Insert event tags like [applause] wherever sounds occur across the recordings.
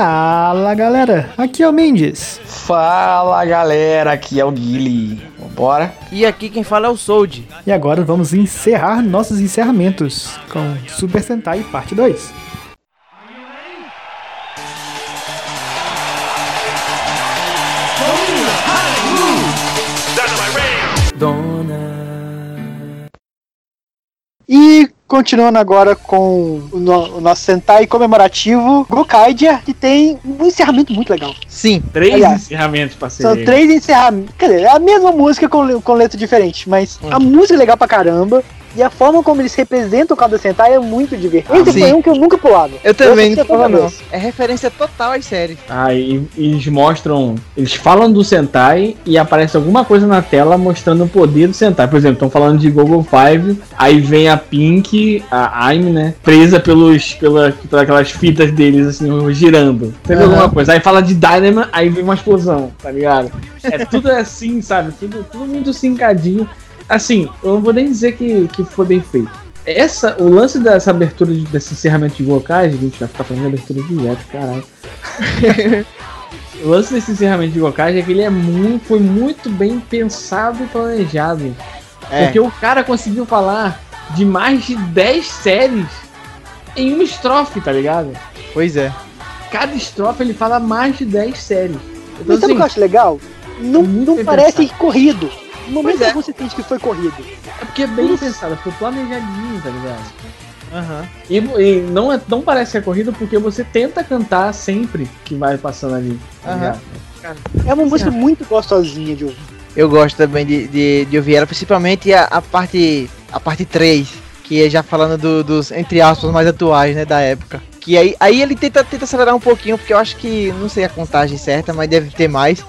Fala galera, aqui é o Mendes. Fala galera, aqui é o Guile. Bora? E aqui quem fala é o Sold. E agora vamos encerrar nossos encerramentos com Super Sentai Parte 2. E continuando agora com o, no- o nosso Sentai comemorativo, Gokaidia, que tem um encerramento muito legal. Sim. Três Aliás, encerramentos pra ser. São três encerramentos. Quer dizer, é a mesma música com, com letra diferente, mas a música é legal pra caramba. E a forma como eles representam o Kado Sentai é muito divertido. Esse sim. foi um que eu nunca pulava. Eu também Esse não foi a falo não. primeira vez. É referência total às séries. Ah, e, e eles mostram. Eles falam do Sentai e aparece alguma coisa na tela mostrando o poder do Sentai. Por exemplo, estão falando de Google Five, aí vem a Pink, a Aime, né? Presa pelos, pela, pelas fitas deles, assim, girando. Teve Aham. alguma coisa. Aí fala de Dynamo, aí vem uma explosão, tá ligado? É tudo assim, sabe? Tudo, tudo muito sincadinho. Assim, eu não vou nem dizer que, que foi bem feito. Essa, o lance dessa abertura, de- desse encerramento de a gente vai ficar falando de abertura direto, caralho. [laughs] o lance desse encerramento de Gokage é que ele é muito, foi muito bem pensado e planejado. É. Porque o cara conseguiu falar de mais de 10 séries em uma estrofe, tá ligado? Pois é. Cada estrofe ele fala mais de 10 séries. Então, Mas sabe o que eu assim, acho legal? Não, muito não parece pensado. corrido. No momento é. que você sente que foi corrido. é porque é bem pensado, foi planejadinho, tá ligado? Aham. E, e não, é, não parece que é corrido porque você tenta cantar sempre que vai passando ali. Tá Aham. ligado? É uma música muito gostosinha de ouvir. Eu gosto também de, de, de ouvir ela, principalmente a, a parte a parte 3, que é já falando do- dos, entre aspas, mais atuais, né, da época. Que aí, aí ele tenta, tenta acelerar um pouquinho, porque eu acho que, não sei a contagem certa, mas deve ter mais.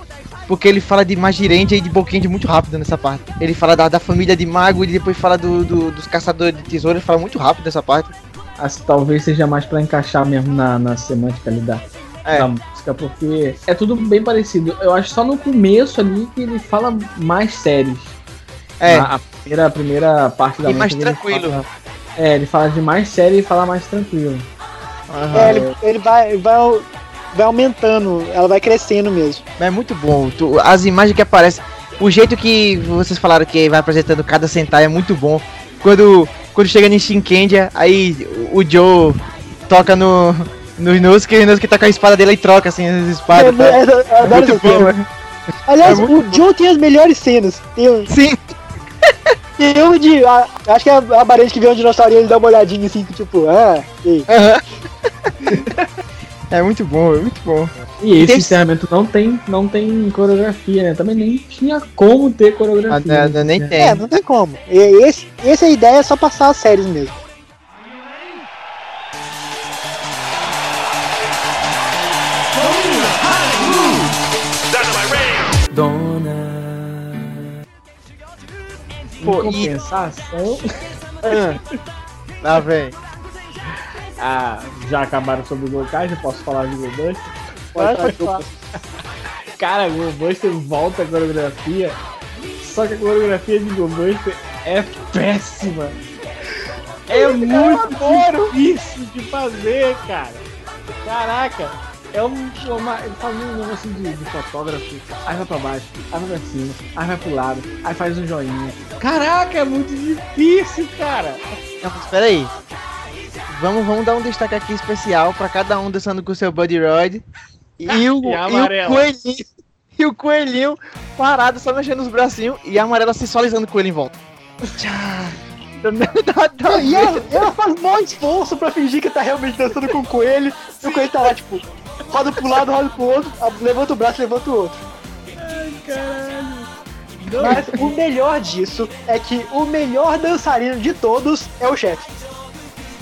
Porque ele fala de Magirende e de Boquende muito rápido nessa parte. Ele fala da, da família de Mago e depois fala do, do- dos caçadores de tesouro, ele fala muito rápido nessa parte. Assim, talvez seja mais pra encaixar mesmo na, na semântica ali da, É. da música, porque é tudo bem parecido. Eu acho só no começo ali que ele fala mais séries. É, A, a primeira, a primeira parte da E mais tranquilo. fala- é, ele fala de mais série e fala mais tranquilo. aham. É, ele, ele vai, vai, vai aumentando, ela vai crescendo mesmo. É muito bom. Tu- As imagens que aparecem. O jeito que vocês falaram que vai apresentando cada Sentai é muito bom. Quando, quando chega em Shinkendia, aí o Joe toca no. No Inosuke e o Inosuke tá com a espada dele e troca assim as espadas. tá? É, eu adoro Muito bom, né? Aliás, É o Joe tem as melhores cenas. Um- Sim, [laughs] uma de. a- acho que é a, a parede que vê um dinossauro e ele dá uma olhadinha assim, tipo, ah, ei. aham. [laughs] É muito bom, é muito bom. E esse tem- encerramento não tem, não tem coreografia, né? Também nem tinha como ter Ah, coreografia. né, nem tem. É, não tem como. E Esse, essa é a ideia, é só passar as séries mesmo. Em Pô, e- compensação, Lá vem. Ah, já acabaram sobre o Gokage, eu posso falar de Gobuster? Pode, pode falar. Cara, Gobuster volta a coreografia, só que a coreografia de Gobuster é péssima. É muito difícil de fazer, cara. Caraca, é um, uma, ele faz um negócio de, de fotógrafo, aí vai pra baixo, aí vai pra cima, aí vai pro lado, aí faz um joinha. Caraca, é muito difícil, cara. Não, mas aí. Vamos, vamos dar um destaque aqui especial pra cada um dançando com o seu Buddy Royd. [laughs] E o, E e o coelhinho. E o coelhinho parado, só mexendo os bracinhos e a amarela sensualizando o coelho em volta. Dá- dá- E ela, ela faz maior esforço pra fingir que tá realmente dançando com o coelho. E o coelho tá lá, tipo, roda pro lado, roda pro outro, levanta o braço, levanta o outro. Mas o melhor disso é que o melhor dançarino de todos é o chefe.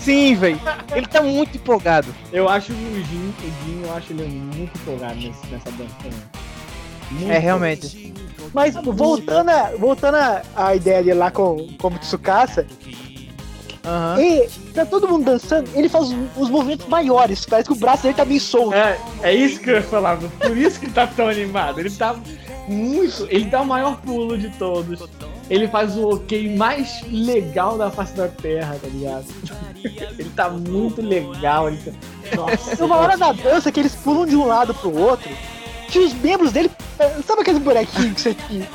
Sim, velho. Ele tá muito empolgado. Eu acho o Jin, o Jin, eu acho ele muito empolgado nesse, nessa dança também. Muito É, realmente. Mas voltando a, voltando a, a ideia dele lá com, com o Tsukasa, Aham. e tá todo mundo dançando, ele faz os, os movimentos maiores, parece que o braço dele tá meio solto. É, é isso que eu ia falar, por isso que ele tá tão animado. Ele tá muito. Ele dá o maior pulo de todos. Ele faz o ok mais legal da face da terra, tá ligado? [laughs] Ele tá muito legal. Ele tá- Tem uma hora da dança que eles pulam de um lado pro outro, que os membros dele. eh, Sabe aqueles bonequinhos que você tinha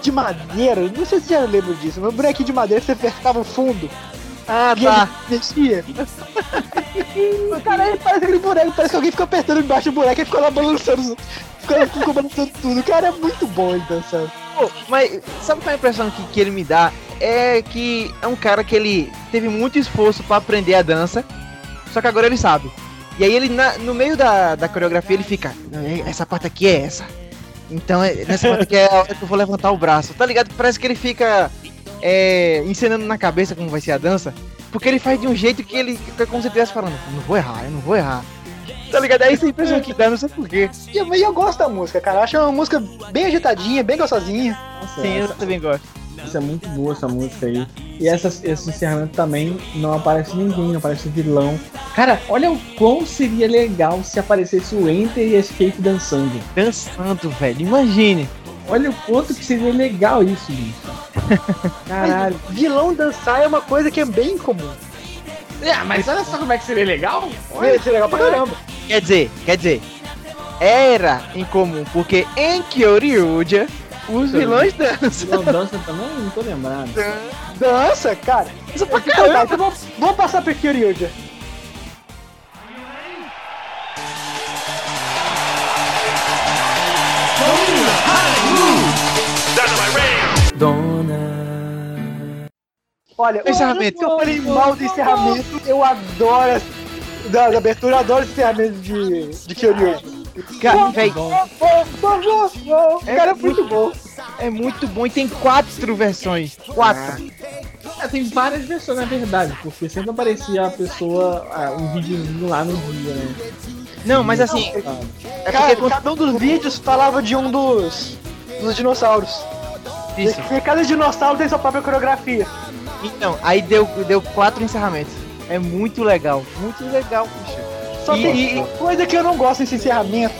de madeira? Não sei se você já lembra disso, mas bonequinho de madeira que você apertava o fundo. Ah, E tá. ele mexia. o cara ele parece aquele boneco, parece que alguém fica apertando embaixo do boneco e ficou lá balançando. Ficou, ficou balançando tudo. O cara é muito bom ele dançando. Pô, mas sabe qual é a impressão que, que ele me dá? É que é um cara que ele teve muito esforço pra aprender a dança, só que agora ele sabe. E aí ele, na- no meio da, da coreografia, ele fica, "Não, é- essa parte aqui é essa. Então, é- nessa parte aqui é a hora que eu vou levantar o braço. Tá ligado? Parece que ele fica é, encenando na cabeça como vai ser a dança, porque ele faz de um jeito que ele fica como se estivesse falando, não vou errar, eu não vou errar. Tá ligado? É essa impressão que dá, não sei porquê. E eu, eu gosto da música, cara. Eu acho uma música bem agitadinha, bem gostosinha. Nossa, Sim, eu essa, também gosto. essa é muito boa essa música aí. E essa, esse encerramento também não aparece ninguém, não aparece vilão. Cara, olha o quão seria legal se aparecesse o Enter e a Escape dançando. Dançando, velho, imagine. Olha o quanto que seria legal isso, bicho. [laughs] Caralho. Mas vilão dançar é uma coisa que é bem comum. Ah, mas olha só como é que seria legal. Ia ser legal pra caramba. Quer dizer, quer dizer, era incomum, porque em Kyoryuja, os vilões dançam. Vilão dança também? Não tô lembrado. Dança, cara. Isso pra caramba. Então vamos, vamos passar por Kyoryuja. Olha, Encerramento. eu falei mal do encerramento, eu adoro da, da abertura, eu adoro esse encerramento de, de Kyoryuja. Cara, véi, Cara, é muito bom. é muito bom e tem quatro versões. Quatro. É, tem várias versões, na verdade, porque sempre aparecia a pessoa, ah, um videozinho lá no dia, né? Não, mas assim, é Cara, porque quando. cada um dos vídeos falava de um dos, dos dinossauros. Isso. E cada dinossauro tem sua própria coreografia. Então, aí deu, deu quatro encerramentos. É muito legal. Muito legal, puxa. Só E- tem e- uma coisa que eu não gosto nesse encerramento.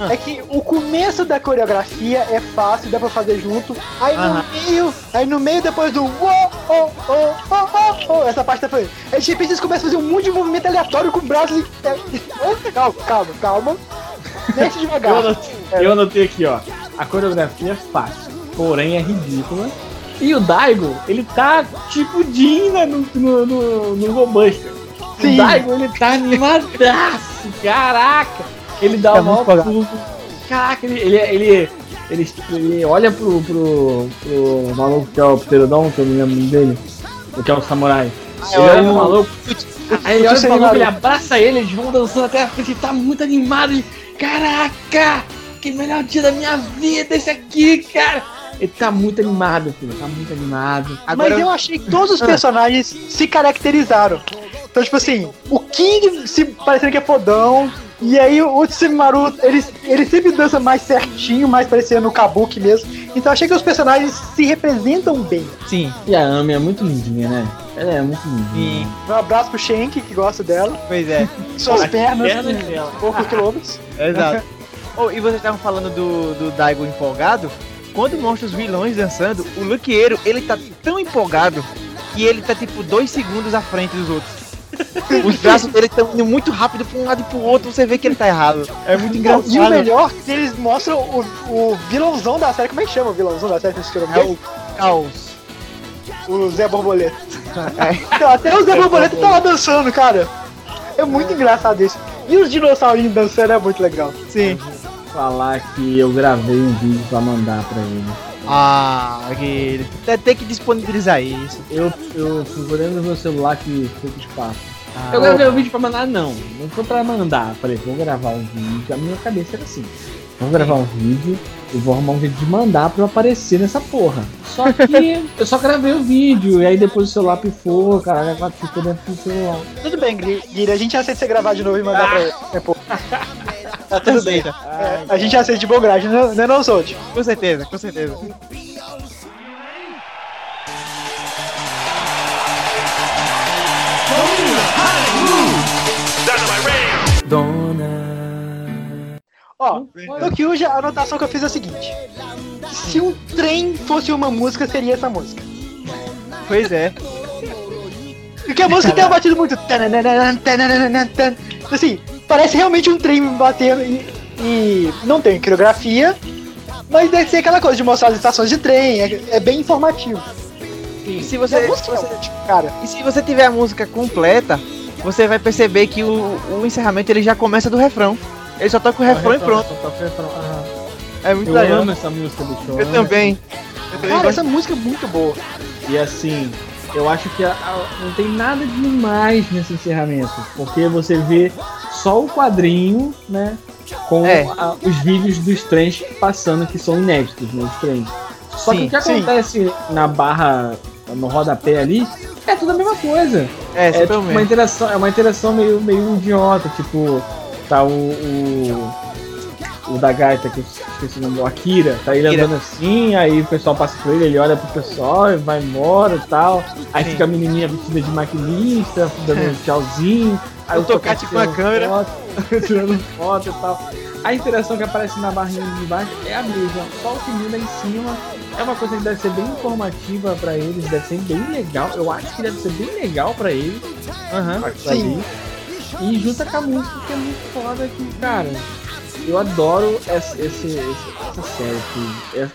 Ah. É que o começo da coreografia é fácil, dá pra fazer junto. Aí no meio, aí no meio depois do uou, oh, oh, oh, oh, oh, essa parte tá fazendo. Aí de repente eles começam a fazer um monte de movimento aleatório com o braço e. Calma, calma, calma. [laughs] Deixa Eu devagar. anotei, eu anotei aqui, ó. A coreografia é fácil, porém é ridícula. E o Daigo, ele tá tipo Dina no, no, no, no Robuster. Sim. O Daigo, ele tá animadaço, caraca! Ele dá Tá o maior pulo. Caraca, ele, ele, ele, ele, ele olha pro, pro, pro maluco que é o Pterodon, que eu não lembro dele, que é o samurai. ele olha pro maluco, Aí ele olha pro maluco, ele abraça ele, eles vão dançando até a frente, ele tá muito animado. Ele, Caraca! Que melhor dia da minha vida esse aqui, cara! Ele tá muito animado, filho, tá muito animado. Agora Mas eu achei que todos os personagens se caracterizaram. Então, tipo assim, o King se parecendo que é fodão. E aí o Tsumimaru, ele, ele sempre dança mais certinho, mais parecendo o Kabuki mesmo. Então eu achei que os personagens se representam bem. Sim, E a Ami é muito lindinha, né? Ela é muito lindinha. sim. Um abraço pro Shenk, que gosta dela. Pois é. Suas pernas, pernas dela. poucos quilômetros. [laughs] Exato. Oh, e vocês estavam falando do, do Daigo empolgado. Quando mostra os vilões dançando, o Luqueiro, ele tá tão empolgado que ele tá tipo dois segundos à frente dos outros. [laughs] Os braços dele estão indo muito rápido pra um lado e pro outro, você vê que ele tá errado. É muito engraçado. e o melhor, que eles mostram o, o vilãozão da série. Como é que chama o vilãozão da série? Vocês É o caos. o Zé Borboleta. [laughs] Então, até o Zé Borboleta tá lá dançando, cara. É muito engraçado isso. E os dinossaurinhos dançando é muito legal. Sim. Falar que eu gravei um vídeo pra mandar pra ele. Ah, aquele. Tem- Tem que disponibilizar isso. Eu, eu procurei no meu celular que foi pro espaço. Ah, Eu gravei um vídeo pra mandar, não. Não foi pra mandar. Falei, vou gravar um vídeo. A minha cabeça era assim. Vou gravar um vídeo e vou arrumar um jeito de mandar pra eu aparecer nessa porra. Só que [laughs] eu só gravei o vídeo e aí depois o celular pifou, caralho, ficou dentro do celular. Tudo bem, Gui- Guilherme, a gente aceita você gravar de novo e mandar pra ele. É. [laughs] Tá tudo bem. É, a gente aceita de bom grade, não, não é não, Sold? Com certeza, com certeza. Ó, no Kyuja, a anotação que eu fiz é a seguinte. Se um trem fosse uma música, seria essa música. Pois é. Porque a música tem uma batida muito... Assim, parece realmente um trem batendo e, e não tem coreografia, mas deve ser aquela coisa de mostrar as estações de trem, é, é bem informativo. E se E você, a se música é você- ótima, cara. e se você tiver a música completa, você vai perceber que o, o encerramento ele já começa do refrão. Ele só toca o refrão e pronto. Só toca o refrão, aham. É muito Eu legal. amo essa música do show. Eu também. Eu também Cara, gosto. essa música é muito boa. E assim, eu acho que a- a- não tem nada demais nesse encerramento, porque você vê só o quadrinho, né? Com É. a- os vídeos dos trens passando que são inéditos, né? Os trens. Só que Sim, o que sim. acontece na barra, no rodapé ali, é tudo a mesma coisa. É, É tipo uma interação, é uma interação meio, meio idiota, tipo, tá o. o, o da gaita, que eu esqueci o nome, o Akira, tá ele Akira. andando assim, aí o pessoal passa por ele, ele olha pro pessoal e vai embora e tal. Aí Sim. fica a menininha vestida de maquinista, dando um [laughs] tchauzinho. Aí O tocate com a câmera. Foto, [laughs] tirando foto e tal. A interação que aparece na barrinha de baixo é a mesma, só o que muda em cima é uma coisa que deve ser bem informativa pra eles, deve ser bem legal. Eu acho que deve ser bem legal pra eles. Aham. aquilo Sim. ali. E junta com a música que é muito foda que, cara, eu adoro essa, esse, esse- essa série que é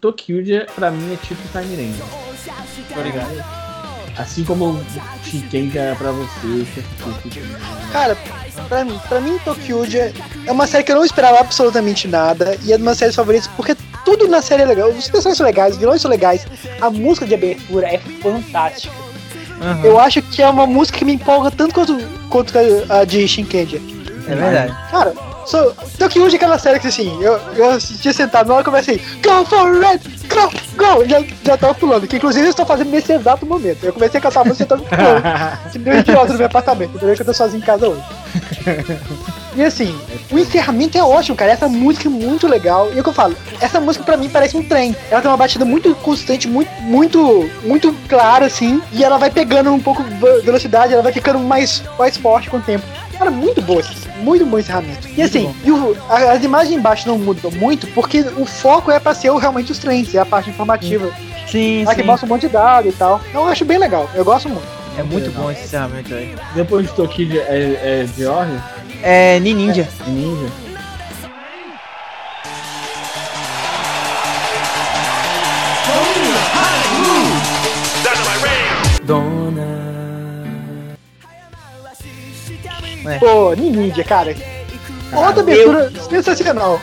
Tokyo pra mim é tipo Time Ranger. Tô ligado. Assim como Shiken é pra você, que é tipo, Cara, pra mim, pra mim Tokyo é uma série que eu não esperava absolutamente nada e é uma das séries favoritas porque tudo na série é legal. Os personagens são legais, os vilões são legais, a música de abertura é fantástica. Aham. Eu acho que é uma música que me empolga tanto quanto, quanto a de Shinkenja. É verdade. Cara, so, Tokyo é aquela série que assim, eu, eu tinha sentado na hora eu comecei, go for it, go, go, já, já tava pulando, que inclusive eu estou fazendo nesse exato momento. Eu comecei a cantar a música e tava [laughs] pulando. Que deu idiota no meu apartamento, entendeu? Que eu tô sozinho em casa hoje. E assim, o encerramento é ótimo, cara. Essa música é muito legal. E é o que eu falo, essa música pra mim parece um trem. Ela tem uma batida muito constante, muito, muito, muito clara, assim. E ela vai pegando um pouco de velocidade, ela vai ficando mais, mais forte com o tempo. Cara, muito boa, muito bom encerramento. E assim, e o- a- as imagens embaixo não mudam muito, porque o foco é pra ser o- realmente os trens, é a parte informativa. Sim, sim. mostra um monte de dado e tal. Então eu acho bem legal, eu gosto muito. É muito bom esse encerramento aí. Depois de Tokyo é, é Georgia, É Ninja. é Ninja. Pô, Ninja, cara. Outra abertura sensacional.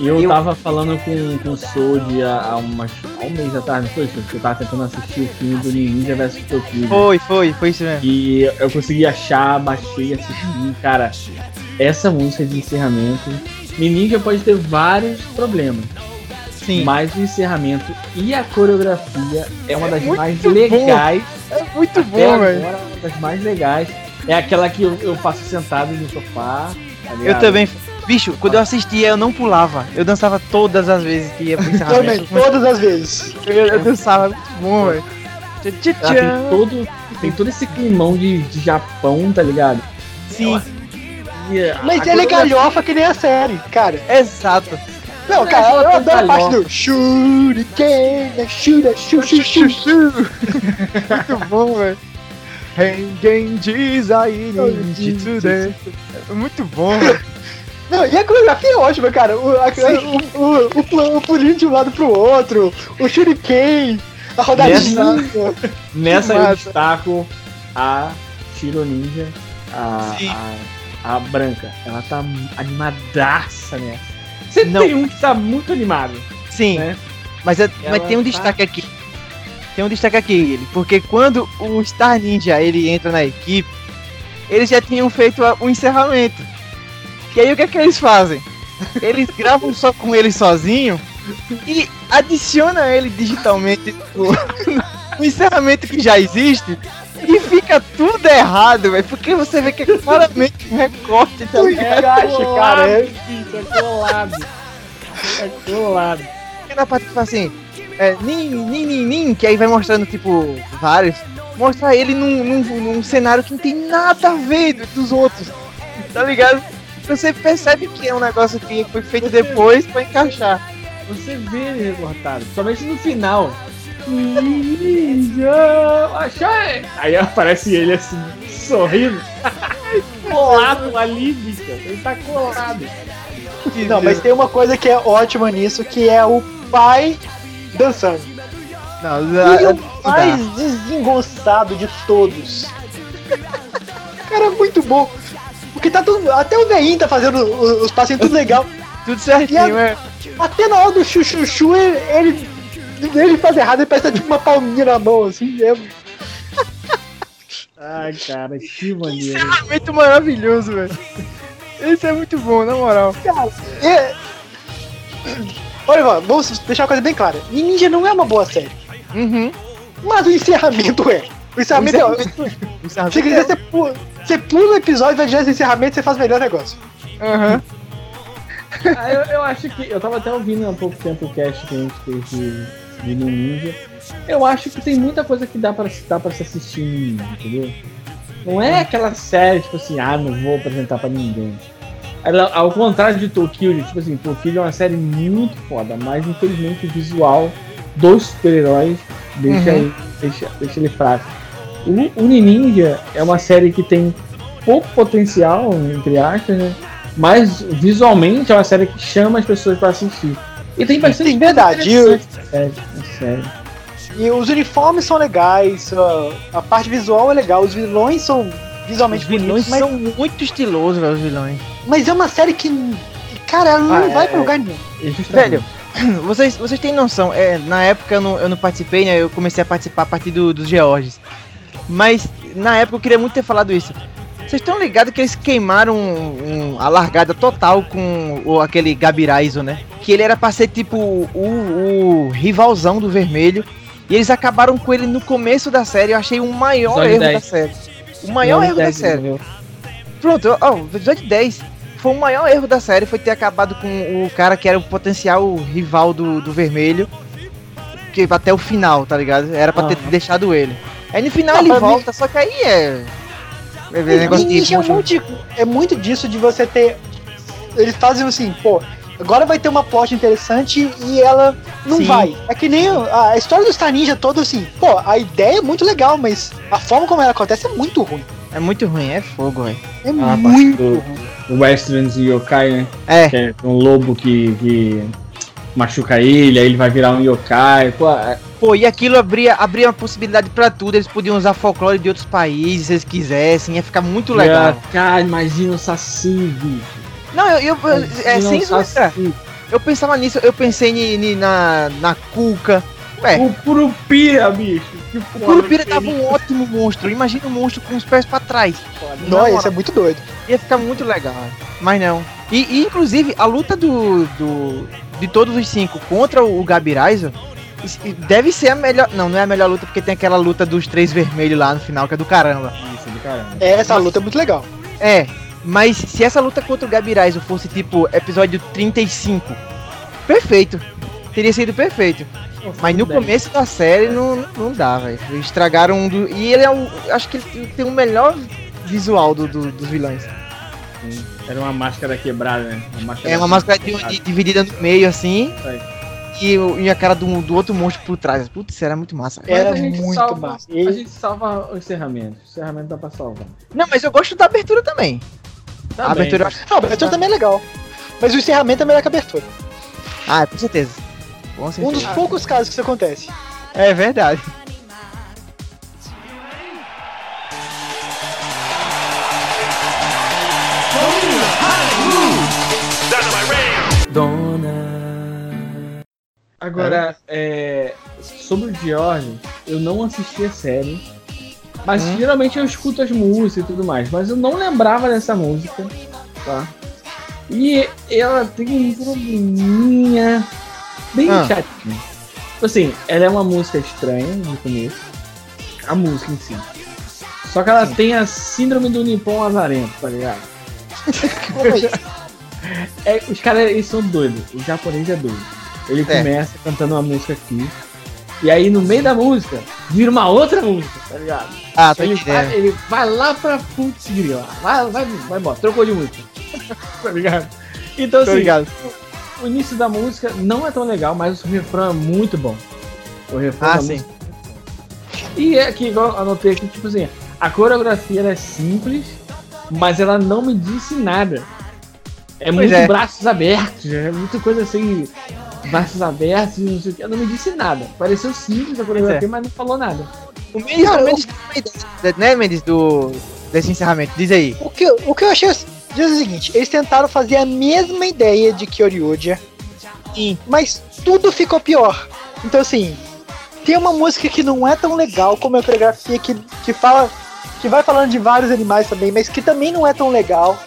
E eu, Eu- tava falando com, com o Sold há, há, umas, há um mês atrás, não foi, Sold? Que eu tava tentando assistir o filme do Ninja vs Tokyo. Foi, foi, foi isso mesmo. E eu consegui achar, baixei, assisti. Cara, essa música de encerramento. Ninja pode ter vários problemas, Sim. mas o encerramento e a coreografia é uma das muito mais bom. legais. É muito bom, velho. agora, uma das mais legais. É aquela que eu, eu faço sentado no sofá. tá Eu também. Bicho, quando eu assistia, eu não pulava. Eu dançava todas as vezes que ia pro Também, todas as vezes. Eu, eu dançava, muito bom, velho. Tem todo, tem todo esse climão de, de Japão, tá ligado? Sim, Mas ele é galhofa que nem a série, cara. exato. Não, cara, ela eu tem adoro a parte do Shuriken, Shura, Shur, Shur, Shur, Shur. [laughs] Muito bom, velho. Hengen Design Today. É Muito bom. Não, e a coreografia é ótima, cara. O, a, o, o, o, pulinho de um lado pro outro, o Shuriken, a rodadinha. Nessa Que [laughs] eu destaco a Shiro Ninja, a, Sim. a, a branca. Ela tá animadaça nessa. Você Não. tem um que tá muito animado, Sim, né? mas, é- mas tem um tá- destaque aqui. Tem um destaque aqui, ele, porque quando o Star Ninja ele entra na equipe, eles já tinham feito o encerramento. E aí o que é que eles fazem? Eles [laughs] gravam só com ele sozinho e adiciona ele digitalmente no, [laughs] no encerramento que já existe e fica tudo errado, velho. Porque você vê que é claramente um recorte, tá O ligado? encaixe, cara. é- é colado. É colado. Porque na parte que fala assim, é, nin, nin, nin, nin, que aí vai mostrando, tipo, vários, mostra ele num, num, num cenário que não tem nada a ver do- dos outros, tá ligado? Você percebe que é um negócio que foi feito depois pra encaixar. Você vê ele recortado, somente no final. Achei! Aí aparece ele assim, sorrindo. [laughs] colado ali, bicho. Ele tá colado. Não, mas tem uma coisa que é ótima nisso, que é o pai dançando. Não, E a- a- o mais desengonçado de todos. Cara, é muito bom. Porque tá tudo. Até o Veinho tá fazendo os, os passinhos tudo legal. tudo certinho, é. Até na hora do chuchuchu, ele, ele, ele faz errado, ele parece que tá tipo uma palminha na mão, assim. É, [laughs] Ai, cara, que maneiro. Encerramento maravilhoso, velho. Esse é muito bom, na moral. cara, é... Olha, Ivan, vamos deixar uma coisa bem clara. Ninja não é uma boa série. Uhum. Mas o encerramento é. O encerramento é. Se [laughs] você quiser, você pula, você pula o episódio, vai direto encerramento, você faz o melhor negócio. Aham. Ah, eu, eu acho que. Eu tava até ouvindo há pouco tempo o cast que a gente fez de, de Ninja. Eu acho que tem muita coisa que dá pra, dá pra se assistir no Ninja, entendeu? Não é aquela série, tipo assim, ah, não vou apresentar pra ninguém. Ela, ao contrário de Tokyo, tipo assim, Tokyo é uma série muito foda, mas infelizmente o visual dos super-heróis deixa, Uhum. ele, deixa, deixa ele fraco. O, o Ninja é uma série que tem pouco potencial, entre aspas, né? Mas visualmente é uma série que chama as pessoas pra assistir. E tem bastante Sim, verdade. E, o- interessante na série, na série. e os uniformes são legais, a, a parte visual é legal, os vilões são visualmente Os vilões bonitos, mas, são muito estilosos, velho, os vilões. mas é uma série que. Cara, ela não Ah, vai é- pra lugar nenhum. Justamente- Velho, [clears throat] vocês, vocês têm noção, é, na época eu não, eu não participei, né? Eu comecei a participar a partir do, dos Georges. Mas na época eu queria muito ter falado isso. Vocês estão ligados que eles queimaram um- um- a largada total com o, aquele Gabiraizo, né? Que ele era pra ser tipo o, o rivalzão do vermelho. E eles acabaram com ele no começo da série. Eu achei o maior Episódio erro 10. da série. O maior erro da 10, série. Pronto, ó, o episódio 10 foi o maior erro da série, foi ter acabado com o cara que era o potencial rival do, do vermelho. Que até o final, tá ligado? Era pra ter deixado ele. Aí no final Não, ele pra mim- volta, só que aí é. É. Ninja é, motion- muito, é muito disso de você ter. Eles fazem assim, pô, agora vai ter uma plot interessante e ela não Sim. vai. É que nem a, a história do Star Ninja toda assim, pô, a ideia é muito legal, mas a forma como ela acontece é muito ruim. É muito ruim, é fogo, velho. É Ah, muito do- ruim. O Westerns e Yokai, né? É, Que é um lobo que, que machuca ele, aí ele vai virar um yokai. Pô, é- pô, e aquilo abria, abria uma possibilidade pra tudo. Eles podiam usar folclore de outros países se eles quisessem, ia ficar muito legal. Cara, imagina o Saci, bicho. Não, eu, eu, eu- é, sem o zoeira. Saci. Eu pensava nisso, eu pensei ni, ni- na, na Cuca. Ué, O Curupira, bicho. Que O Curupira tava um ótimo monstro. Imagina um monstro com os pés pra trás. Não, Na isso é muito doido. Ia ficar muito legal. Mas não. E, e, inclusive, a luta do, do. de todos os cinco contra o Gabiraizo is- deve ser a melhor. Não, não é a melhor luta porque tem aquela luta dos três vermelhos lá no final, que é do caramba. Isso, do caramba. É, essa luta é muito legal. É, mas se essa luta contra o Gabiraizo fosse tipo episódio 35, perfeito. Teria sido perfeito. Mas no começo da série não, não dá, velho. Estragaram um do. E ele é o. Acho que ele tem o melhor visual do, do- dos vilões. Era uma máscara quebrada, né? Uma máscara É uma máscara de- de- dividida no meio, assim. Aí. E, e a cara do, do outro monstro por trás. Putz, era muito massa. Era a gente muito salva- massa. A gente salva o encerramento. O encerramento dá pra salvar. Não, mas eu gosto da abertura também. Tá a bem. abertura acho. Ah, a abertura também é legal. Mas o encerramento é melhor que a abertura. Ah, com certeza. Com Um dos certeza. poucos casos que isso acontece. É verdade. Agora, é, sobre o George, eu não assisti a série. Mas Hum. geralmente eu escuto as músicas e tudo mais. Mas eu não lembrava dessa música, tá? E ela tem um probleminha bem Ah. chatinho. Tipo assim, ela é uma música estranha no começo. A música em si. Só que ela tem a síndrome do Nippon Azarento, tá ligado? É? [laughs] É, os caras eles são doidos. O japonês é doido. Ele É. começa cantando uma música aqui. E aí no meio da música vira uma outra música, tá ligado? Ah, tô Ele vai, ele vai lá pra putz. Vai, vai, vai embora. Trocou de música. [laughs] tá ligado? Então assim, ligado. o início da música não é tão legal, mas o refrão é muito bom. O refrão Ah, da sim. música. E é que igual eu anotei aqui, tipo assim, a coreografia ela é simples, mas ela não me disse nada. É Pois muito é. braços abertos, é muita coisa assim, braços abertos e não sei o que. Ela não me disse nada. Pareceu simples a coreografia, mas não falou nada. O Mendes, Cara, o Mendes tem uma ideia, né, Mendes, do, desse encerramento. Diz aí. O que, o que eu achei diz o seguinte, eles tentaram fazer a mesma ideia de Kyoryuja, Sim. mas tudo ficou pior. Então assim, tem uma música que não é tão legal como a coreografia que, que fala. que vai falando de vários animais também, mas que também não é tão legal.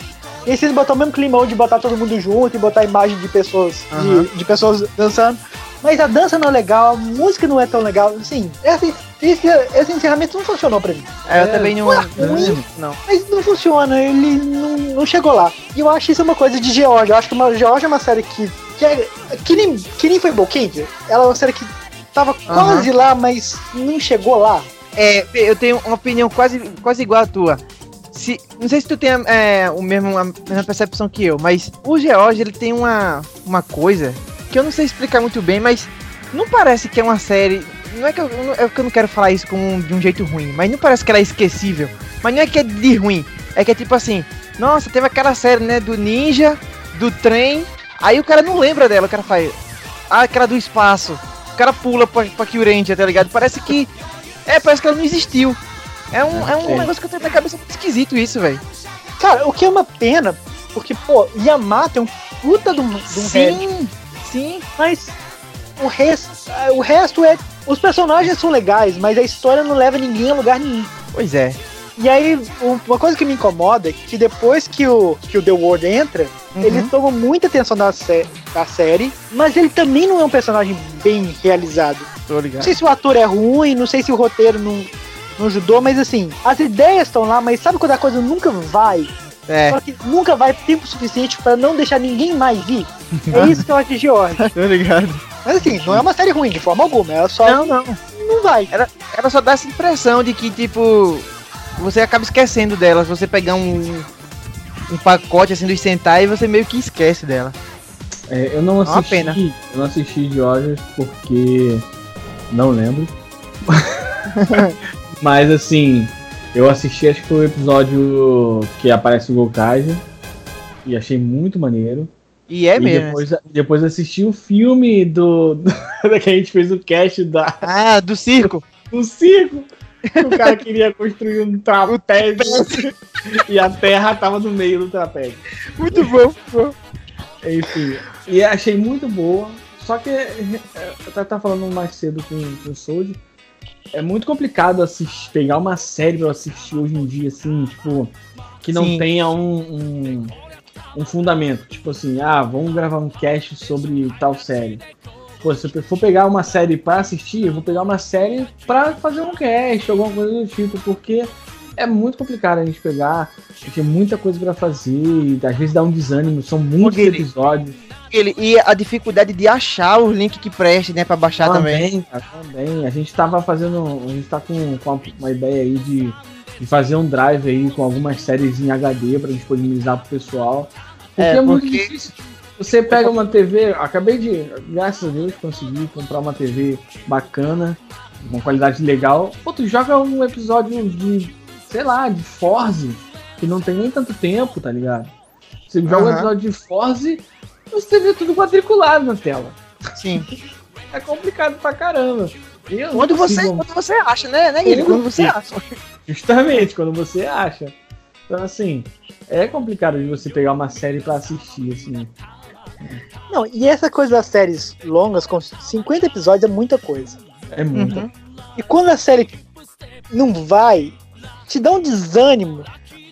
E aí vocês botam o mesmo climão de botar todo mundo junto e botar imagem de pessoas, de- Aham. de, pessoas dançando. Mas a dança não é legal, a música não é tão legal. Assim, esse, esse, esse encerramento não funcionou pra mim. É, eu É, também não. ué, ruim. Não. Mas não funciona, ele não, não chegou lá. E eu acho isso uma coisa de Georgia. Eu acho que uma, Georgia é uma série que. Que, é, que, nem, que nem foi Bolkind. Ela é uma série que tava quase lá, mas não chegou lá. É, eu tenho uma opinião quase, quase igual à tua. Se, não sei se tu tem é, o mesmo, a mesma percepção que eu, mas o George ele tem uma, uma coisa que eu não sei explicar muito bem, mas não parece que é uma série. Não é que eu, não- é que eu não quero falar isso como de um jeito ruim, mas não parece que ela é esquecível. Mas não é que é de ruim, é que é tipo assim: nossa, teve aquela série, né, do ninja, do trem, aí o cara não lembra dela, o cara faz. Ah, aquela do espaço. O cara pula pra, pra Kyurendia, tá ligado? Parece que. É, parece que ela não existiu. É um, é um É. negócio que eu tenho na cabeça esquisito isso, velho. Cara, o que é uma pena, porque, pô, Yamato é um puta de um, de um Sim, sim. mas o resto, o resto é. Os personagens são legais, mas a história não leva ninguém a lugar nenhum. Pois é. E aí, um- uma coisa que me incomoda é que depois que o, que o The World entra, Uhum. ele toma muita atenção da, sé da série, mas ele também não é um personagem bem realizado. Tô Não ligado. sei se o ator é ruim, não sei se o roteiro não, não ajudou, mas assim, as ideias estão lá, mas sabe quando a coisa nunca vai? É, Só que nunca vai tempo suficiente pra não deixar ninguém mais ir. É isso que eu acho de George. [laughs] tô ligado. Mas assim, não é uma série ruim de forma alguma, ela só Não, não. não vai. Ela só dá essa impressão de que, tipo, você acaba esquecendo dela. Se você pegar um, um pacote assim do Sentai e você meio que esquece dela. É, eu não É uma assisti. pena. Eu não assisti de Georgia porque não lembro. [laughs] Mas assim, eu assisti acho que o episódio que aparece o Gokaiger e achei muito maneiro. E é e mesmo. depois, depois assisti o filme do, [laughs] do que a gente fez o cast da, Ah, do circo. do circo. que O cara queria construir um trapézio [laughs] e a terra tava no meio do trapézio. Muito bom. Enfim, e achei muito boa. Só que é, eu tava tava falando mais cedo com, com o Sold. É muito complicado assistir, pegar uma série pra eu assistir hoje em dia, assim, tipo, que não Sim. tenha um, um, um fundamento. Tipo assim, ah, vamos gravar um cast sobre tal série. Pô, se eu for pegar uma série pra assistir, eu vou pegar uma série pra fazer um cast, alguma coisa do tipo, porque é muito complicado a gente pegar, tem muita coisa pra fazer, e às vezes dá um desânimo, são muitos Guilherme, episódios. Ele, e a dificuldade de achar o link que preste, né, pra baixar também. cara, também. A gente tava fazendo. A gente tá com, com uma ideia aí de, de fazer um drive aí com algumas séries em HD pra disponibilizar pro pessoal. Porque é, É, muito porque- difícil. Você pega uma TV, acabei de, graças a Deus, consegui comprar uma TV bacana, com qualidade legal. Pô, tu joga um episódio de, sei lá, de Forze, que não tem nem tanto tempo, tá ligado? Você joga um Aham. episódio de Forze, você vê tudo quadriculado na tela. Sim. [laughs] É complicado pra caramba. Eu não Quando você, consigo- quando você acha, né, né, Guilherme? Quando você acha. Justamente, quando você acha. Então, assim, é complicado de você pegar uma série pra assistir, assim. Não, e essa coisa das séries longas, com 50 episódios, é muita coisa. É muito. Uhum. E quando a série não vai, te dá um desânimo.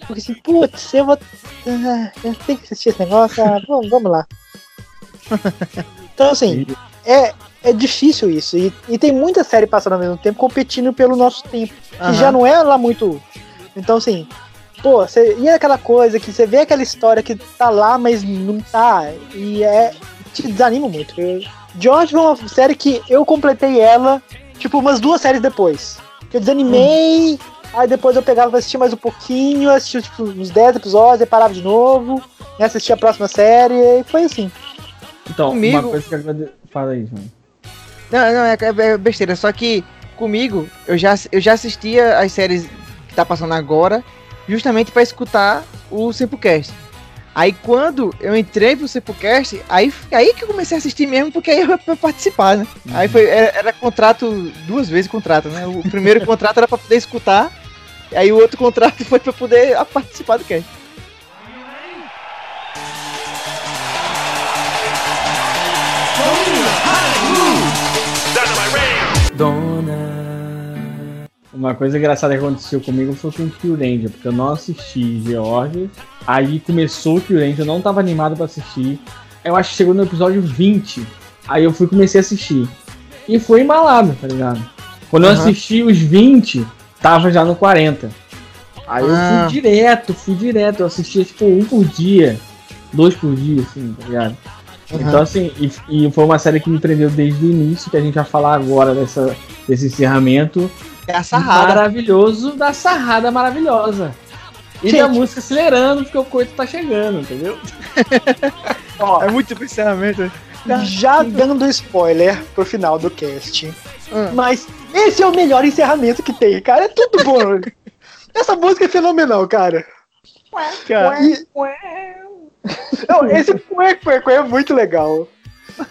Porque assim, putz, eu vou. Ah, eu tenho que assistir esse negócio, ah, vamos, vamos lá. [laughs] Então, assim, é, é difícil isso. E, e tem muita série passando ao mesmo tempo competindo pelo nosso tempo. Que Aham. já não é lá muito. Então, assim, pô, você, e é aquela coisa que você vê aquela história que tá lá, mas não tá. E é. te desanima muito. Eu, George foi uma série que eu completei ela, tipo, umas duas séries depois. Que eu desanimei, aí depois eu pegava pra assistir mais um pouquinho, assistia tipo, uns 10 episódios, aí parava de novo, e assistia a próxima série, e foi assim. Então, Comigo- uma coisa que eu agrade... Fala aí, João. Não, não, é, é besteira. Só que comigo, eu já, eu já assistia as séries que tá passando agora. justamente pra escutar o Simplecast. Aí quando eu entrei pro Simplecast, aí, aí que eu comecei a assistir mesmo, porque aí eu pra participar, né? Aí foi, era, era contrato, duas vezes contrato, né? O primeiro [laughs] contrato era pra poder escutar, aí o outro contrato [laughs] foi pra poder participar do cast. Uma coisa engraçada que aconteceu comigo foi com o Kill Ranger, porque eu não assisti George. Aí começou o Kill Ranger, eu não tava animado pra assistir. Eu acho que chegou no episódio 20. Aí eu fui comecei a assistir. E foi embalado, tá ligado? Quando eu Aham. assisti os 20, tava já no 40. Aí eu Ah. fui direto, fui direto. Eu assistia tipo um por dia, dois por dia, assim, tá ligado? Então, assim, e, e foi uma série que me prendeu desde o início, que a gente vai falar agora dessa, desse encerramento É a sarrada. maravilhoso da sarrada maravilhosa. E Gente. da música acelerando, porque o coito tá chegando, entendeu? [laughs] Ó, É muito pensamento. Já dando spoiler pro final do cast. Hum. Mas esse é o melhor encerramento que tem, cara. É tudo bom. [laughs] Essa música é fenomenal, cara. Cara, E- Não, esse cué, cué, cué é muito legal.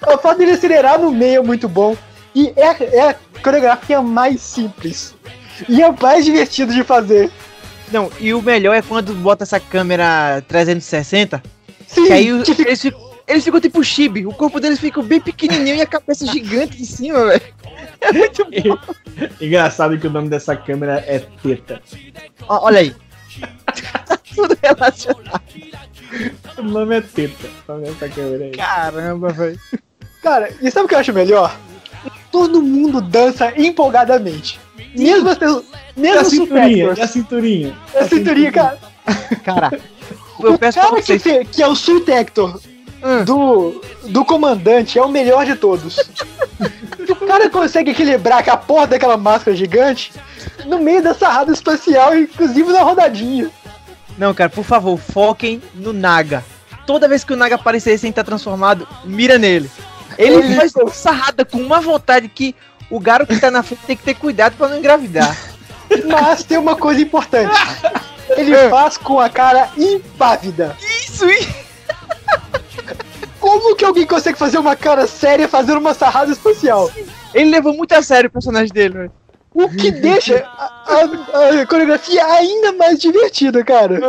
O fato dele acelerar no meio é muito bom. E é, é a coreografia mais simples. E é mais divertido de fazer. Não, e o melhor é quando bota essa câmera 360, Sim, que aí o- que fica- eles, ficam, eles ficam tipo chibi, o corpo deles fica bem pequenininho e a cabeça gigante em cima, velho. É muito bom. Engraçado que o nome dessa câmera é Teta. Ó, Olha aí. tá [laughs] tudo relacionado. O nome é Teta. O nome dessa câmera aí. Caramba, velho. Cara, e sabe o que eu acho melhor? Todo mundo dança empolgadamente. Mesmo as pessoas. E a Mesmo os cinturinha? E a cinturinha? A cinturinha, cara. Cara, eu O peço pra cara que, vocês. fe- que é o Sul Tector Hum. do, do comandante é o melhor de todos. o cara consegue equilibrar com a porra daquela máscara gigante no meio da sarrada espacial, inclusive na rodadinha. Não, cara, por favor, foquem no Naga. Toda vez que o Naga aparecer sem estar transformado, mira nele. Ele Ele- faz sarrada com uma vontade que o garoto que tá na frente tem que ter cuidado pra não engravidar. Mas tem uma coisa importante. Ele faz com a cara impávida. Isso, isso. Como que alguém consegue fazer uma cara séria fazendo uma sarrada espacial? Ele levou muito a sério o personagem dele, velho. O que deixa a, a- a coreografia ainda mais divertida, cara.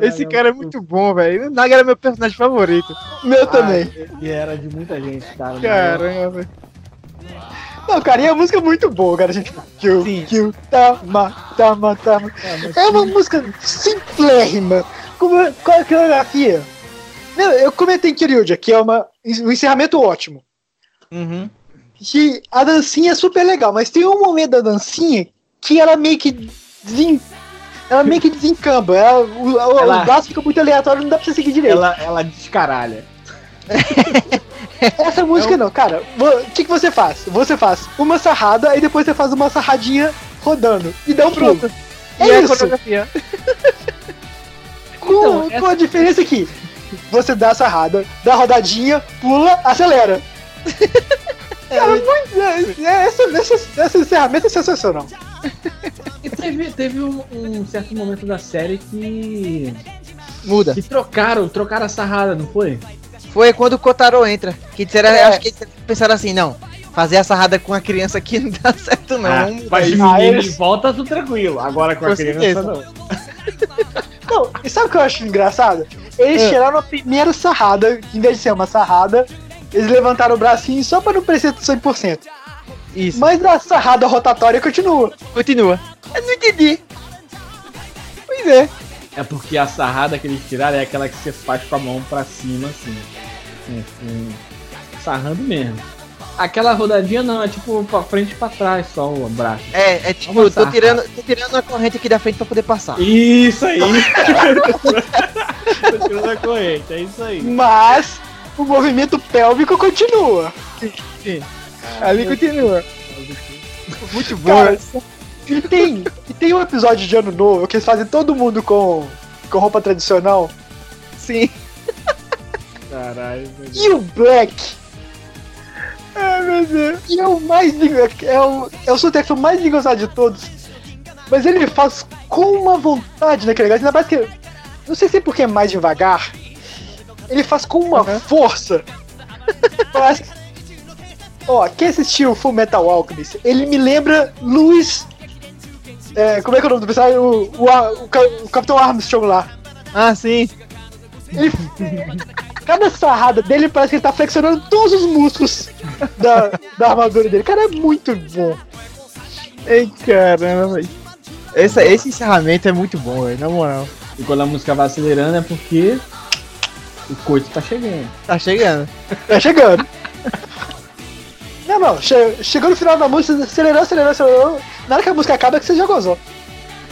Esse cara é muito bom, velho. O Naga era meu personagem favorito. Meu também. E era de muita gente, cara. Caramba, velho. Não, cara, e a música é muito boa, cara. Gente, kill, Sim. kill, tama, tama, tama. É uma música simplérrima, com uma, com a coreografia. Não, eu comentei em Kyryuja, que é uma, um encerramento ótimo. Uhum. Que a dancinha é super legal, mas tem um momento da dancinha que ela meio que desen... ela meio que desencamba. Ela, o, Ela- o braço fica muito aleatório, não dá pra você seguir direito. Ela, ela descaralha. [laughs] Essa música não, cara. vo- O que, que você faz? Você faz uma sarrada e depois você faz uma sarradinha rodando. E dá um Pronto. É a isso. coreografia? Com, Então, com a diferença que você dá a sarrada, dá a rodadinha, pula, acelera. [laughs] Cara, muito, é, é, essa, essa, essa encerramento é sensacional. E teve, teve um, um certo momento da série que. Muda. que trocaram, trocaram a sarrada, não foi? Foi quando o Kotaro entra. Que disseram, É. acho que eles pensaram assim, não. Fazer a sarrada com a criança aqui não dá [laughs] certo, não. Ah, mas de Ah, menino eles- de volta, tudo tranquilo. Agora com a Com criança, certeza. não. Não, e sabe o que eu acho engraçado? Eles É. tiraram a primeira sarrada, em vez de ser uma sarrada, eles levantaram o bracinho só pra não parecer 100%. Isso. Mas a sarrada rotatória continua. Continua. Eu não entendi. Pois é. É porque a sarrada que eles tiraram é aquela que você faz com a mão pra cima, assim. Com- sarrando mesmo. Aquela rodadinha não, é tipo pra frente e pra trás só o braço. É, é tipo, tô tirando, tô tirando a corrente aqui da frente pra poder passar. Isso aí! Tô tirando a corrente, é isso aí. Mas o movimento pélvico continua. Ali continua. Muito bom. Cara, e tem, e tem um episódio de ano novo que eles fazem todo mundo com, com roupa tradicional. Sim. Caralho, meu Deus. E o Black. Ai meu Deus. E é o mais. engra- É o, é o Sutexo mais engraçado de todos. Mas ele faz com uma vontade naquele negócio, ainda mais que. Não sei se é porque é mais devagar. Ele faz com uma força. [laughs] Parece Ó, quem assistiu Full Metal Alchemist, ele me lembra Luiz. É, como é que é o nome do personagem? O, o, o, o Capitão Armstrong lá. Ah, sim. Ele, [laughs] cada sarrada dele parece que ele tá flexionando todos os músculos da, da armadura dele. Cara, é muito bom. Ei, caramba, velho. Esse, esse encerramento é muito bom, velho, na moral. E quando a música vai acelerando é porque o coito tá chegando. Tá chegando. Tá chegando. Não, não, che- chegou no final da música, acelerou, acelerou, acelerou. Na hora que a música acaba é que você já gozou.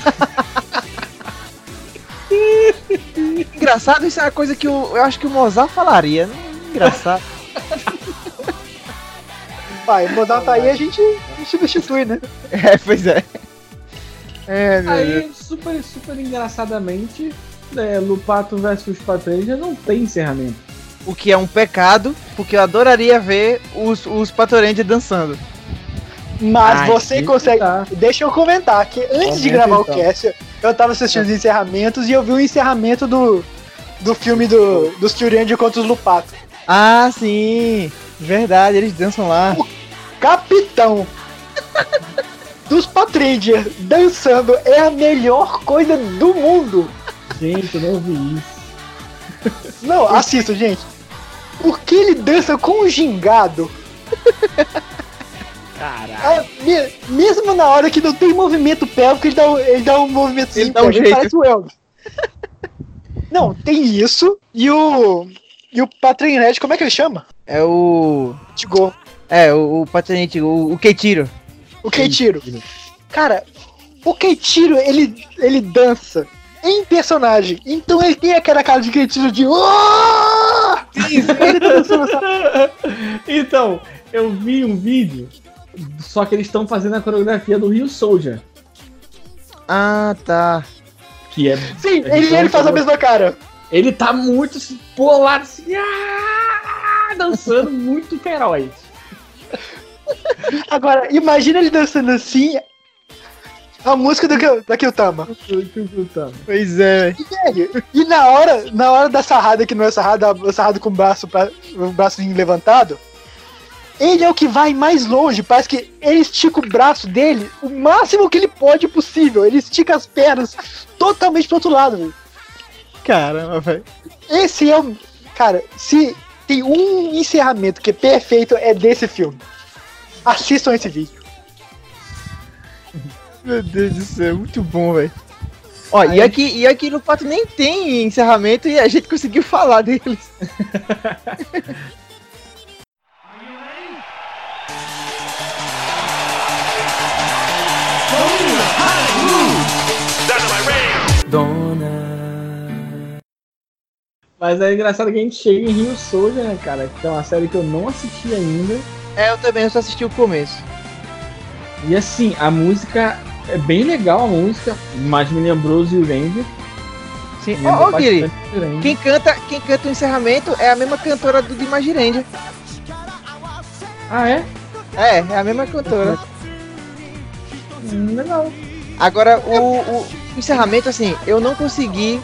[laughs] Engraçado, isso é uma coisa que eu, eu acho que o Mozart falaria. né? Engraçado. [laughs] Pai, o Mozart tá aí a gente substitui, né? [laughs] é, pois é. É, meu Deus. Aí, super, super engraçadamente, é, Lupato versus Patreja não tem encerramento. O que é um pecado, porque eu adoraria ver os, os Patoranger dançando. Mas Ai, você consegue. tá. Deixa eu comentar que antes de Comenta, gravar então. o cast, eu tava assistindo os encerramentos e eu vi o encerramento do, do filme do, dos Kyurian contra os Lupato. Ah, sim. Verdade, eles dançam lá. Capitão dos Patranger dançando é a melhor coisa do mundo. Gente, eu não ouvi isso. Não, assista, gente. Porque ele dança com o gingado. Caralho. Me- mesmo na hora que não tem movimento pélvico, ele dá, um- ele dá um movimento Ele dá um jeito. parece o Elvis. Não, tem isso. E o. E o Patrinete, como é que ele chama? É o. Tigor. É, o, o Patinete, o, o Keitiro. O Keitiro. Cara, o Keitiro, ele, ele dança em personagem. Então ele tem aquela cara de Keitiro de. "Oh!" Ele tá [laughs] Então, eu vi um vídeo, só que eles estão fazendo a coreografia do Rio Soldier, Ah, tá. Que é. Sim, ele, ele faz a mesma cara. Ele tá muito assim, bolado, assim, ah, dançando muito feroz. Agora, imagina ele dançando assim. A música do, da Kyotama. Pois é, Velho, E na hora, na hora da sarrada, que não é sarrada, a sarrada com o braço, pra, o braço levantado, ele é o que vai mais longe. Parece que ele estica o braço dele o máximo que ele pode possível. Ele estica as pernas totalmente pro outro lado, velho. Caramba, velho. Esse é o. Cara, se tem um encerramento que é perfeito, é desse filme. Assistam esse vídeo. Meu Deus do céu, muito bom, velho. Ó, e aqui, e aqui no Pato nem tem encerramento e a gente conseguiu falar deles. [laughs] Mas é engraçado que a gente chega em Rio Soldier, né, cara? Que é uma série que eu não assisti ainda. É, eu também eu só assisti o começo. E assim, a música é bem legal, a música. Mas me lembrou o Ranger. Sim. Ó, Guiri, Quem... quem canta, quem canta o encerramento é a mesma cantora do Dimagi Ranger. Ah, é? É, é a mesma cantora. Hum, legal. Agora, o, o encerramento, assim, eu não consegui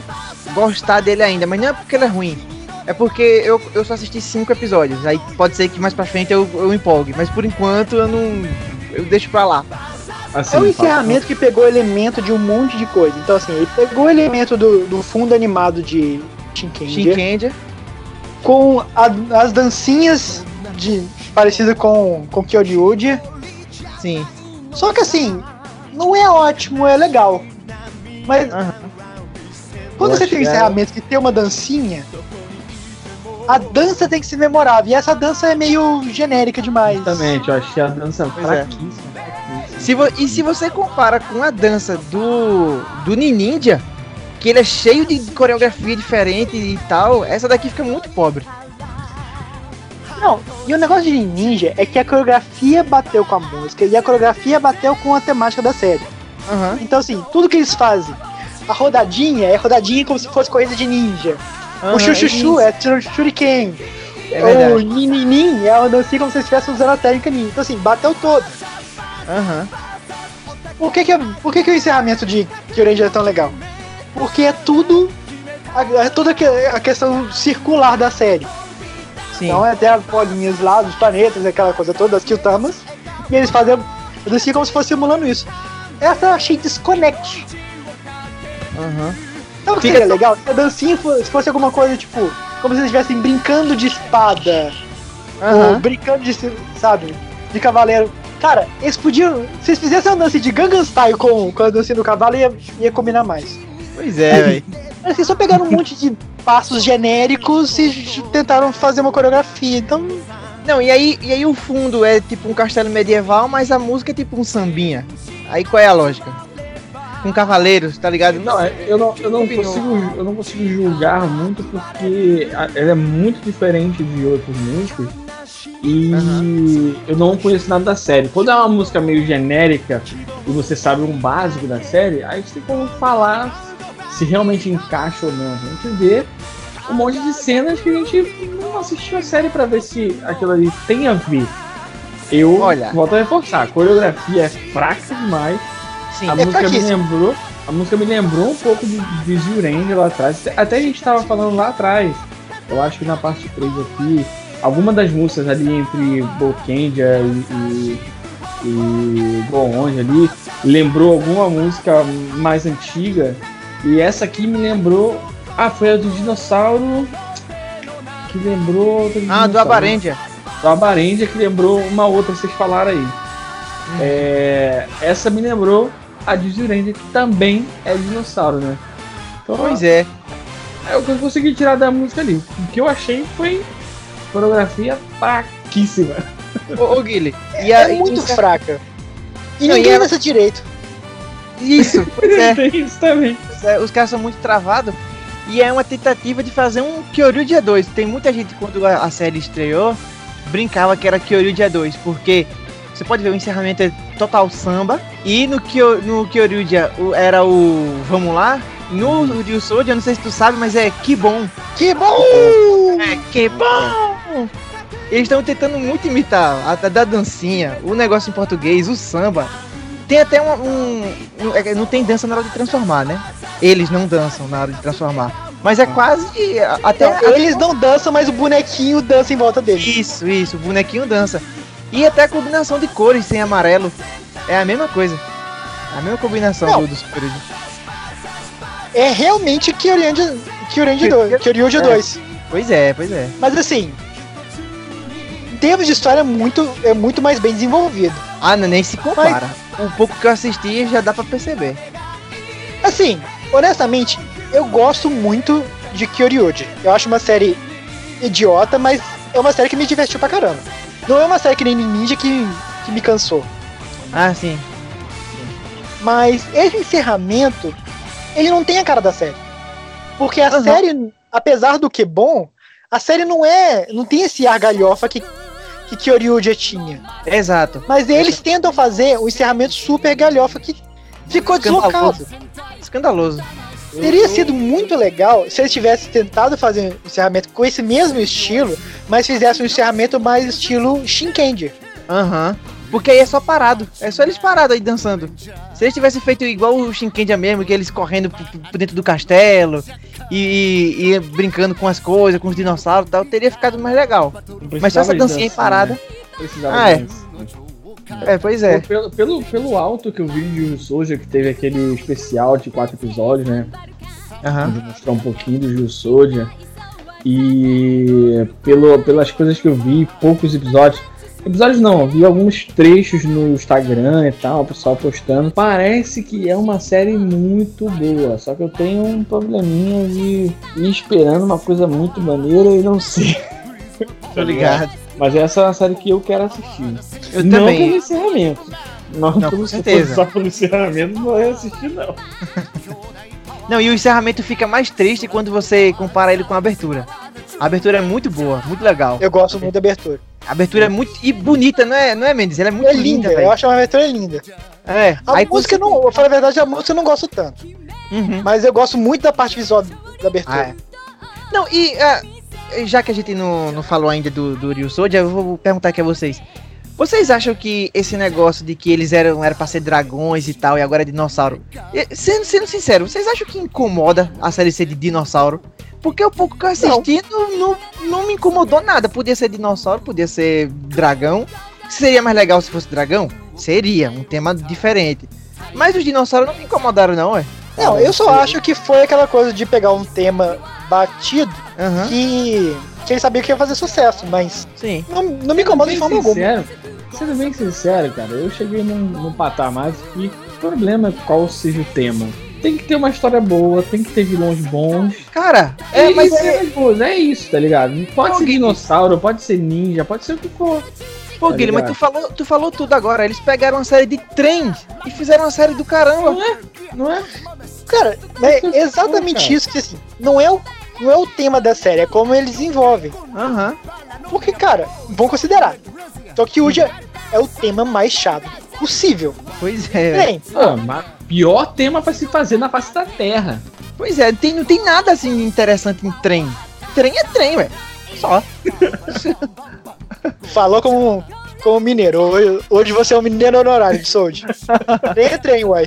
gostar dele ainda, mas não é porque ele é ruim. É porque eu, eu só assisti cinco episódios. Aí pode ser que mais pra frente eu, eu empolgue. Mas por enquanto eu não. Eu deixo pra lá. Assim, É um encerramento que pegou elemento de um monte de coisa. Então, assim, ele pegou elemento do, do fundo animado de Shinkenja, Shinkenja. com a- as dancinhas de parecido com, com Kyoryuji. Sim. Só que, assim, não é ótimo, é legal. Mas quando Eu você tem um é- encerramento que tem uma dancinha, a dança tem que ser memorável. E essa dança é meio genérica demais. Exatamente, eu achei a dança Pois é. fraquíssima. Se vo- e se você compara com a dança do, do Ninja, que ele é cheio de coreografia diferente e tal, essa daqui fica muito pobre. Não, e o negócio de ninja é que a coreografia bateu com a música e a coreografia bateu com a temática da série. Aham. Então, assim, tudo que eles fazem, a rodadinha é rodadinha como se fosse corrida de ninja. aham, o chuchuchu é tiro- shuriken. É o nininim é uma dancinha como se eles estivessem usando a técnica ninja. Então, assim, bateu todo. Aham. O Por que que, por que que o encerramento de Kyuranger é tão legal? Porque é tudo. É toda a questão circular da série. Sim. Então é até as bolinhas lá, dos planetas, aquela coisa toda, as Kyutamas. E eles fazem. Eles ficam como se fosse simulando isso. Essa eu achei desconect. Aham. Sabe o que Fica seria só- legal? Se a dancinha fosse, se fosse alguma coisa tipo. Como se eles estivessem brincando de espada. Ou Aham. brincando de. sabe? De cavaleiro. Cara, eles podiam. Se eles fizessem uma dança de Gangnam Style com, com a dancinha do cavalo, ia, ia combinar mais. Pois é, velho. Eles só pegaram um monte de passos genéricos e tentaram fazer uma coreografia. Então, Não, e aí, e aí o fundo é tipo um castelo medieval, mas a música é tipo um sambinha. Aí qual é a lógica? Com cavaleiros, tá ligado? Não, é, eu não, eu não consigo, eu não consigo julgar muito porque ela é muito diferente de outras músicas e eu não conheço nada da série. Quando é uma música meio genérica e você sabe um básico da série, aí você tem como falar se realmente encaixa ou não. A gente vê um monte de cenas que a gente não assistiu a série pra ver se aquilo ali tem a ver. Eu Olha. volto a reforçar, a coreografia é fraca demais. Sim. A É música me lembrou. A música me lembrou um pouco de, de Zyurenge lá atrás. Até a gente tava falando lá atrás. Eu acho que na parte 3 aqui. Alguma das músicas ali entre Bokendia e, e, e ali lembrou alguma música mais antiga. E essa aqui me lembrou. Ah, foi a do dinossauro. Que lembrou. outra Ah, do. Abarendia. Do Abarendia que lembrou uma outra que vocês falaram aí. É, essa me lembrou a de que também é dinossauro, né? Então, Pois é. é o que eu consegui tirar da música ali. O que eu achei foi coreografia fraquíssima. [laughs] Ô, ô Guilherme. E a, é muito e- fraca. E Não, e ninguém ela- dança direito. Isso, [laughs] pois é. Tem isso também. É, os caras são muito travados. E é uma tentativa de fazer um Kyoryu dia 2. Tem muita gente, quando a, a série estreou, brincava que era Kyoryu dia 2. Porque você pode ver o encerramento é total samba. E no, Kyo, no Kyoryu dia o- era o Vamos lá. No Ryu Soldier, eu não sei se tu sabe, mas é Que Bom. Que bom! É Que Bom! Eles estão tentando muito imitar a, a da dancinha, o negócio em português, o samba. Tem até um. um- um- é, não tem dança na hora de transformar, né? Eles não dançam na hora de transformar. Mas é quase. Até, eles não dançam, mas o bonequinho dança em volta deles. Isso, isso, o bonequinho dança. E até a combinação de cores sem amarelo. É a mesma coisa. A mesma combinação Não. do, dos cores. É realmente Kyoryuja 2. Kyoryuja É. 2. Pois é, pois é. Mas assim, em termos de história, é muito, é muito mais bem desenvolvido. Ah, não, nem se compara. O pouco que eu assisti já dá pra perceber. Assim, honestamente, eu gosto muito de Kyoryuji. Eu acho uma série idiota, mas é uma série que me divertiu pra caramba. Não é uma série que nem Ninja que, que me cansou. Ah, sim. Mas esse encerramento, ele não tem a cara da série. Porque a Aham. série, apesar do que bom, a série não é. não tem esse ar galhofa que, que Kyoryuji tinha. Exato. Mas eles tentam fazer um encerramento super galhofa que ficou Escandaloso. deslocado. Escandaloso. Teria sido muito legal se eles tivessem tentado fazer um encerramento com esse mesmo estilo, mas fizessem um encerramento mais estilo Shinkendi. Aham. Porque aí é só parado. É só eles parados aí dançando. Se eles tivessem feito igual o Shinkendia mesmo, que eles correndo por, dentro do castelo e, e- e brincando com as coisas, com os dinossauros e tal, teria ficado mais legal. Mas só essa dancinha aí parada. né? Precisava Ah, é. dancinha. É, pois é. Pelo, pelo, pelo alto que eu vi de Soja, que teve aquele especial de quatro episódios, né? Aham. Onde mostrou um pouquinho do Yu Soja. E pelo, pelas coisas que eu vi, poucos episódios. Episódios não, eu vi alguns trechos no Instagram e tal, o pessoal postando. Parece que é uma série muito boa. Só que eu tenho um probleminha de ir esperando uma coisa muito maneira e não sei. Tô ligado. Mas essa é uma série que eu quero assistir. Eu não também. pelo encerramento. Não, Não, com certeza. Só pelo encerramento não ia assistir, não. [laughs] Não, e o encerramento fica mais triste quando você compara ele com a abertura. A abertura é muito boa, muito legal. Eu gosto muito da abertura. A abertura é muito. E bonita, não é, não é Mendes? Ela é muito É linda, eu velho. acho uma abertura linda. É. A aí música, você- não, eu falo a verdade, a música eu não gosto tanto. Uhum. Mas eu gosto muito da parte visual da abertura. Ah, é. Não, e ah, já que a gente não, não falou ainda do, do Ryu Soldier, eu vou perguntar aqui a vocês. Vocês acham que esse negócio de que eles eram era pra ser dragões e tal, e agora é dinossauro? Sendo, sendo sincero, vocês acham que incomoda a série ser de dinossauro? Porque o pouco que eu assisti não, não, não me incomodou nada. Podia ser dinossauro, podia ser dragão. Seria mais legal se fosse dragão? Seria, um tema diferente. Mas os dinossauros não me incomodaram, não, é? Não, eu só acho que foi aquela coisa de pegar um tema batido Aham. que, que ele sabia que ia fazer sucesso, mas Sim. não, não me incomoda de forma alguma. sincero, Sendo bem sincero, cara, eu cheguei num, num patamar que o problema é qual seja o tema. Tem que ter uma história boa, tem que ter vilões bons. Cara, É, mas é, é isso, tá ligado? Pode Pô, ser dinossauro, pode ser ninja, pode ser o que for. Pô, Tá Guilherme, mas tu falou, tu falou tudo agora. Eles pegaram uma série de trens e fizeram uma série do caramba. Não é? Não é? Cara, é é exatamente cara. isso que assim, não é, o, não é o tema da série, é como eles desenvolvem. Aham. Porque, cara, vão considerar. Tokyo é o tema mais chato possível. Pois é. Bem, Pô, mas pior tema pra se fazer na face da Terra. Pois é, tem, não tem nada assim interessante em trem. Trem é trem, velho. Só. [laughs] falou como, como mineiro. Hoje, hoje você é um mineiro honorário de Sold. Trem é trem, uai.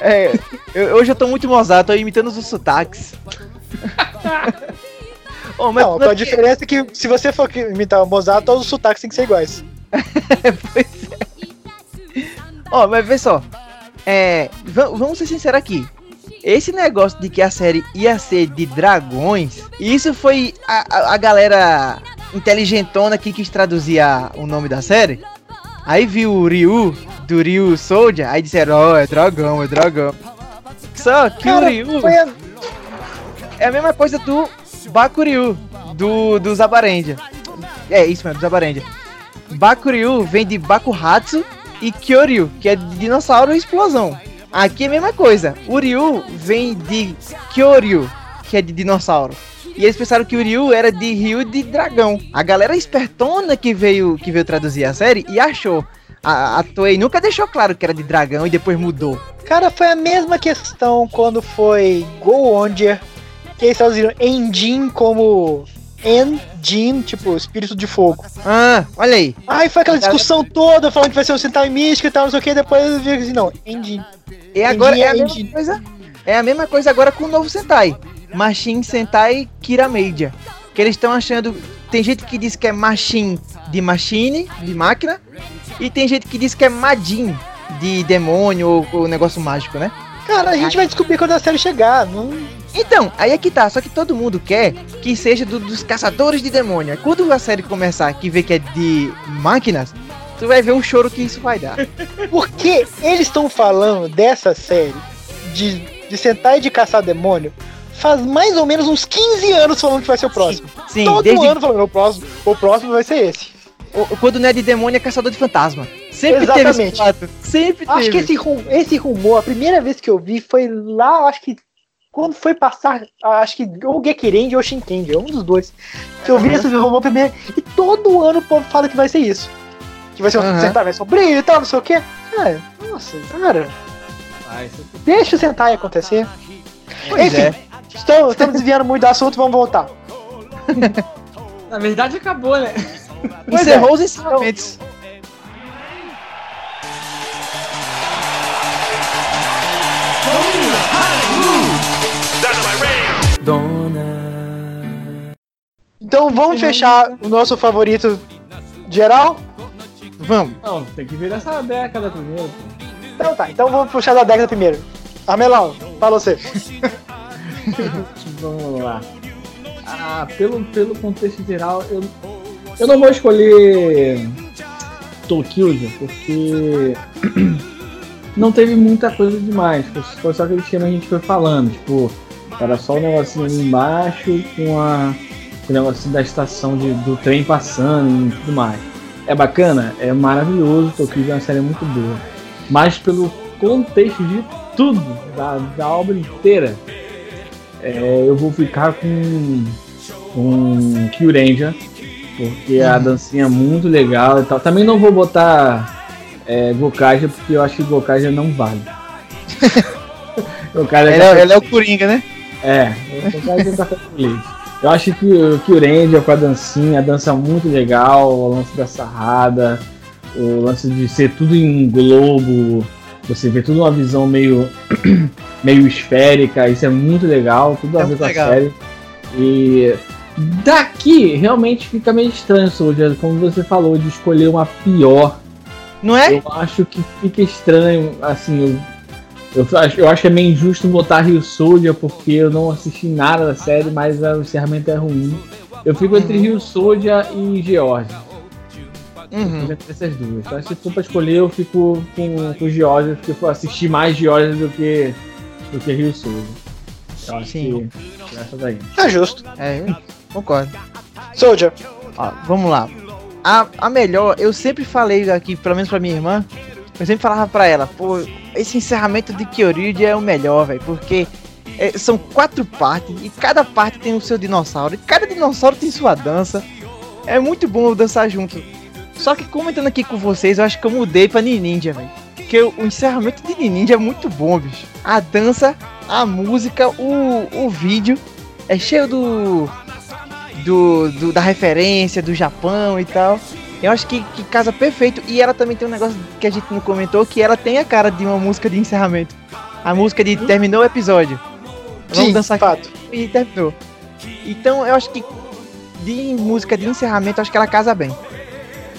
É, eu- hoje eu tô muito mozado, tô imitando os sotaques. Ô, mas, Não, mas- a diferença é que se você for imitar o Mozart, todos os sotaques têm que ser iguais. [laughs] pois é. Ó, mas vê só. É, va- vamos ser sinceros aqui. Esse negócio de que a série ia ser de dragões, isso foi a, a, a galera inteligentona que quis traduzir a- o nome da série. Aí viu o Ryu, do Ryu Soldier, aí disseram, ó, é dragão, é dragão. Só que Cara, o Ryu foi a- é a mesma coisa do Bakuryu, do, do Zabarendia. É isso mesmo, do Zabarendia. Bakuryu vem de Bakuhatsu e Kyoryu, que é dinossauro e explosão. Aqui é a mesma coisa. O Ryu vem de Kyoryu, que é de dinossauro. E eles pensaram que o Ryu era de Ryu de dragão. A galera espertona que veio, que veio traduzir a série e achou. A, a Toei nunca deixou claro que era de dragão e depois mudou. Cara, foi a mesma questão quando foi Go Onder, que eles traduziram Engine como Engine, tipo, espírito de fogo. Ah, olha aí. Aí foi aquela discussão toda, falando que vai ser um Sentai místico e tal, não sei o que, depois eu vi assim, não, Engine. E agora Entendi, é a mesma coisa. É a mesma coisa agora com o novo Sentai. Machine Sentai Kiramedia. Que eles estão achando. Tem gente que diz que é Machine de machine, de máquina. E tem gente que diz que é Majin de demônio ou, ou negócio mágico, né? Cara, a gente vai descobrir quando a série chegar. Não... Então, aí é que tá. Só que todo mundo quer que seja do- dos caçadores de demônio. Quando a série começar que vê que é de máquinas, tu vai ver o choro que isso vai dar. [laughs] Porque eles estão falando dessa série de, de sentar e de caçar demônio faz mais ou menos uns 15 anos falando que vai ser o próximo. Sim, Todo desde ano falando, o próximo, o próximo vai ser esse. o- quando não é de demônio é caçador de fantasma. Sempre teve Exatamente. esse fato. Sempre teve. Acho que esse, esse rumor, a primeira vez que eu vi foi lá, acho que quando foi passar, acho que ou Gekirendi ou Shinkendi, um dos dois. Que eu vi esse rumor primeiro, e todo ano o povo fala que vai ser isso. Que vai ser um Aham. Sentai, vai sombrio e tal, não sei o quê. Cara, nossa, cara, Ah, isso deixa o Sentai acontecer. Pois Enfim, é. estamos, estamos desviando muito do assunto, vamos voltar. [laughs] Na verdade acabou, né? Pois Encerrou é. os ensinamentos. Então vamos fechar o nosso favorito geral? Vamos. Não, tem que ver dessa década primeiro. pô. Então tá, então vamos puxar da década primeiro. Armelão, fala você. [laughs] Vamos lá. Ah, pelo, pelo contexto geral, eu, eu não vou escolher Tokyo, porque [clears throat] não teve muita coisa demais. Foi- Foi só aquele esquema que a gente foi falando. Tipo, era só o negocinho ali embaixo com, a, o negocinho da estação de- do trem passando e tudo mais. É bacana? É maravilhoso. Tokyo é uma série muito boa. Mas pelo contexto de tudo, da, da obra inteira, é, eu vou ficar com com Kyurenja, porque a dancinha é muito legal e tal. Também não vou botar é, Gokaja, porque eu acho que Gokaja não vale. [laughs] Gokaja Ele é, ele é o Coringa, né? É, tá feliz. Eu acho que o Kyurenja com a dancinha, a dança é muito legal, o lance da sarrada, o lance de ser tudo em globo, você vê tudo uma visão meio, [clears throat] meio esférica, isso é muito legal, tudo a É ver com a série. E daqui realmente fica meio estranho, Soldier, como você falou, de escolher uma pior. Não é? Eu acho que fica estranho, assim, eu, acho, eu acho que é meio injusto botar Rio Soldier porque eu não assisti nada da série, mas o encerramento é ruim. Eu fico entre Uhum. Rio Soldier e George. Uhum. Fico entre essas duas. Então, se for pra escolher, eu fico com, com George, porque eu assisti mais George do que, do que Rio Soldier. Eu acho Sim. que essa daí. É justo. É, eu concordo. Soldier. Ó, vamos lá. A, a melhor, eu sempre falei aqui, pelo menos pra minha irmã, eu sempre falava pra ela, pô, esse encerramento de Kyoryuji é o melhor, velho, porque é, são quatro partes e cada parte tem o seu dinossauro, e cada dinossauro tem sua dança. É muito bom dançar junto. Só que comentando aqui com vocês, eu acho que eu mudei pra Ninja, velho. Porque o, encerramento de Ninja é muito bom, bicho. A dança, a música, o, o vídeo é cheio do do, do- da referência do Japão e tal. Eu acho que, que casa perfeito. E ela também tem um negócio que a gente não comentou, que ela tem a cara de uma música de encerramento. A música de terminou o episódio. Vamos Sim, dançar fato. e terminou. Então eu acho que de música de encerramento, acho que ela casa bem.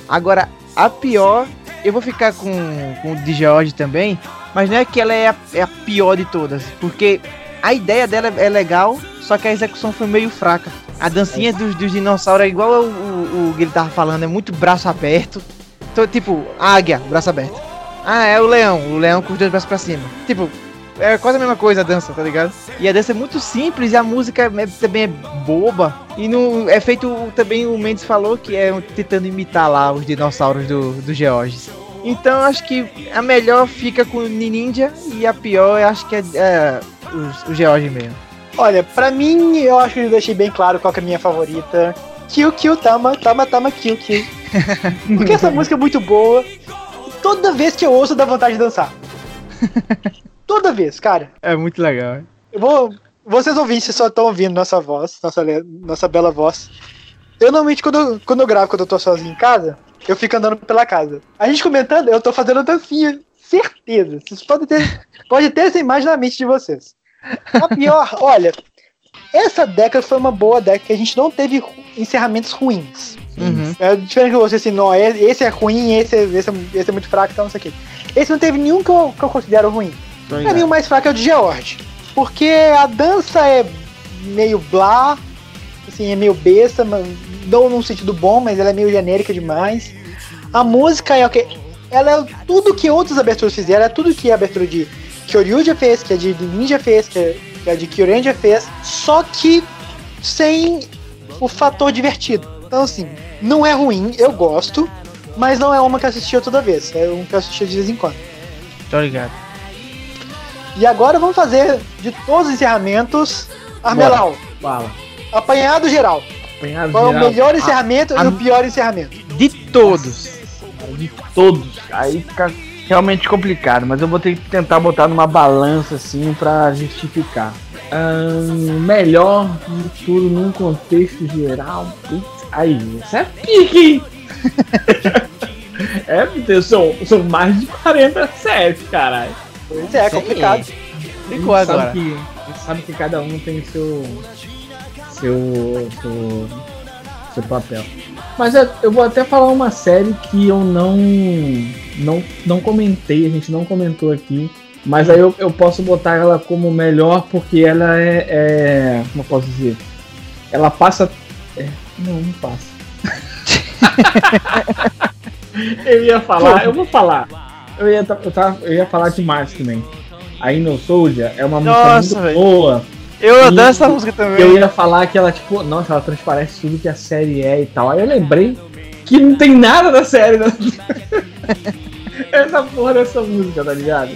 Agora, a pior, eu vou ficar com, com o de George também, mas não é que ela é a, é a pior de todas, porque a ideia dela é legal, só que a execução foi meio fraca. A dancinha dos, dos dinossauros é igual o, o, o que ele tava falando, é muito braço aberto. Então, tipo, águia, braço aberto. Ah, é o leão, o leão com os dois braços pra cima. Tipo, é quase a mesma coisa a dança, tá ligado? E a dança é muito simples e a música é- também é boba. E não, é feito também, o Mendes falou que é tentando imitar lá os dinossauros do, do Georges. Então acho que a melhor fica com o Ninja e a pior acho que é, é o, o George mesmo. Olha, pra mim, eu acho que eu deixei bem claro qual que é a minha favorita. Kill Kill Tama, Tama Tama Kill Kill. [laughs] Porque essa música é muito boa. Toda vez que eu ouço, dá vontade de dançar. [laughs] Toda vez, cara. É muito legal. Eu vou. Vocês ouvintes só estão ouvindo nossa voz, nossa, nossa bela voz. Eu normalmente, quando eu, quando eu gravo, quando eu tô sozinho em casa, eu fico andando pela casa. A gente comentando, eu tô fazendo dancinha. Certeza. Vocês podem ter, [laughs] pode ter essa imagem na mente de vocês. A pior, olha, essa década foi uma boa década que a gente não teve encerramentos ruins. Uhum. É diferente que você assim, não, é- esse é ruim, esse é, esse é, esse é muito fraco, então não sei o quê. Esse não teve nenhum que eu, que eu considero ruim. Pra mim, o mais fraco é o de George. Porque a dança é meio blá, assim, é meio besta, mas não num sentido bom, mas ela é meio genérica demais. A música é o que. Ela é tudo que outras aberturas fizeram, é tudo que a abertura de Kyoryu já fez, que a de Ninja fez, que a, de Kyoren já fez, só que sem o fator divertido. Então, assim, não é ruim, eu gosto, mas não é uma que eu assistia toda vez, é um que eu assistia de vez em quando. Tô ligado. E agora vamos fazer de todos os encerramentos, Armelau, Fala. apanhado geral. Apanhado Qual é o geral. melhor encerramento a- e o pior encerramento? De todos. de todos. Aí fica realmente complicado, mas eu vou ter que tentar botar numa balança assim pra justificar. Ahn, melhor de tudo num contexto geral. Putz, aí, isso é pique, hein? [laughs] é, porque são, são mais de 40 séries, caralho. Pois é, é complicado. Ficou agora. Sabe que, a gente sabe que cada um tem seu. seu. seu, seu papel. Mas eu, eu vou até falar uma série que eu não, não. não comentei, a gente não comentou aqui. Mas aí eu, eu posso botar ela como melhor porque ela é. é como eu posso dizer? Ela passa. é, não, não passa. [laughs] eu ia falar, eu vou falar. Eu ia, eu, tava, eu ia falar demais também. A No Soldier é uma música Nossa, muito velho. boa. Eu adoro essa música também. Eu ia falar que ela, tipo, nossa, ela transparece tudo que a série é e tal. Aí eu lembrei que não tem nada da série. Né? [laughs] Essa porra dessa música, tá ligado?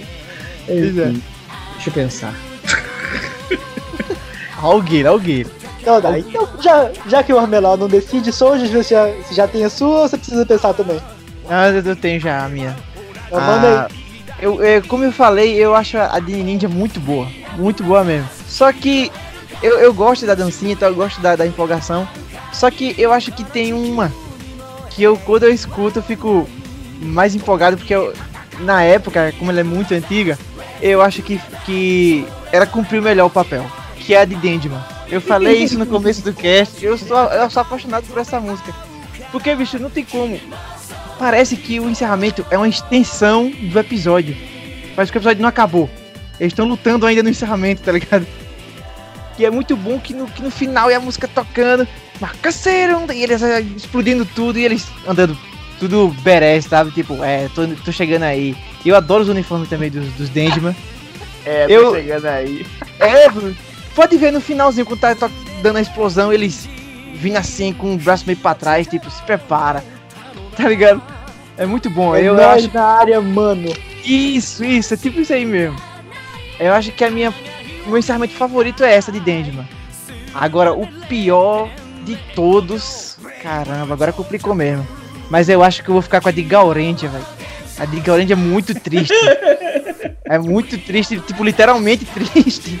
É. Enfim, deixa eu pensar. Alguém, alguém. Então, então já, já que o Armelau não decide, Soldier, você já, você já tem a sua ou você precisa pensar também? Ah, eu tenho já a minha. Então manda Ah, eu, eu- como eu falei, eu acho a de Ninja muito boa. Muito boa mesmo. Só que eu, eu gosto da dancinha, então eu gosto da, da empolgação. Só que eu acho que tem uma que eu, quando eu escuto, eu fico. mais empolgado porque eu, na época, como ela é muito antiga, eu acho que, que ela cumpriu melhor o papel, que é a de Dendman. Eu falei isso no começo do cast, eu sou, eu sou apaixonado por essa música. Porque, bicho, não tem como. Parece que o encerramento é uma extensão do episódio. Parece que o episódio não acabou. Eles estão lutando ainda no encerramento, tá ligado? E é muito bom que no, que no final é a música tocando, marcaceiro, e eles eh, explodindo tudo e eles andando tudo berés, sabe? Tipo, é, tô, tô chegando aí. Eu adoro os uniformes também dos, dos Dendman. [laughs] É, tô Eu- chegando aí. [laughs] É, pode ver no finalzinho, quando tá, tá dando a explosão, eles vindo assim com o braço meio pra trás, tipo, se prepara. Tá ligado? É muito bom. É eu nós acho. na área, mano. Isso, isso, é tipo isso aí mesmo. Eu acho que a minha. O meu encerramento favorito é essa de Dendman. Agora, o pior de todos. Caramba, agora complicou mesmo. Mas eu acho que eu vou ficar com a de Gaurendia, velho. A de Gaurendia é muito triste. [laughs] é muito triste, tipo, literalmente triste.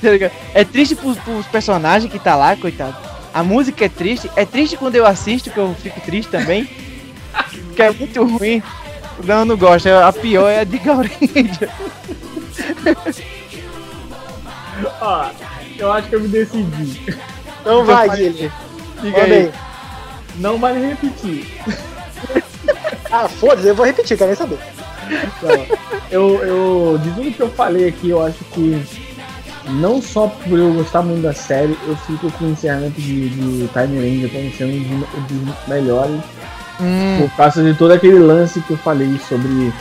Tá é triste pros, pros personagens que tá lá, coitado. A música é triste. É triste quando eu assisto, que eu fico triste também. que é muito ruim. Não, não gosto. A pior é a de Gaurendia. [laughs] Ó, eu acho que eu me decidi. Então vai, Guilherme. Diga aí. aí. Não vale repetir. [laughs] Ah, foda-se, eu vou repetir, quero nem saber. Não, eu, eu, de tudo que eu falei aqui, eu acho que não só por eu gostar muito da série, eu fico com o encerramento de, de Time Ranger como sendo um dos- um dos melhores Hum, por causa de todo aquele lance que eu falei sobre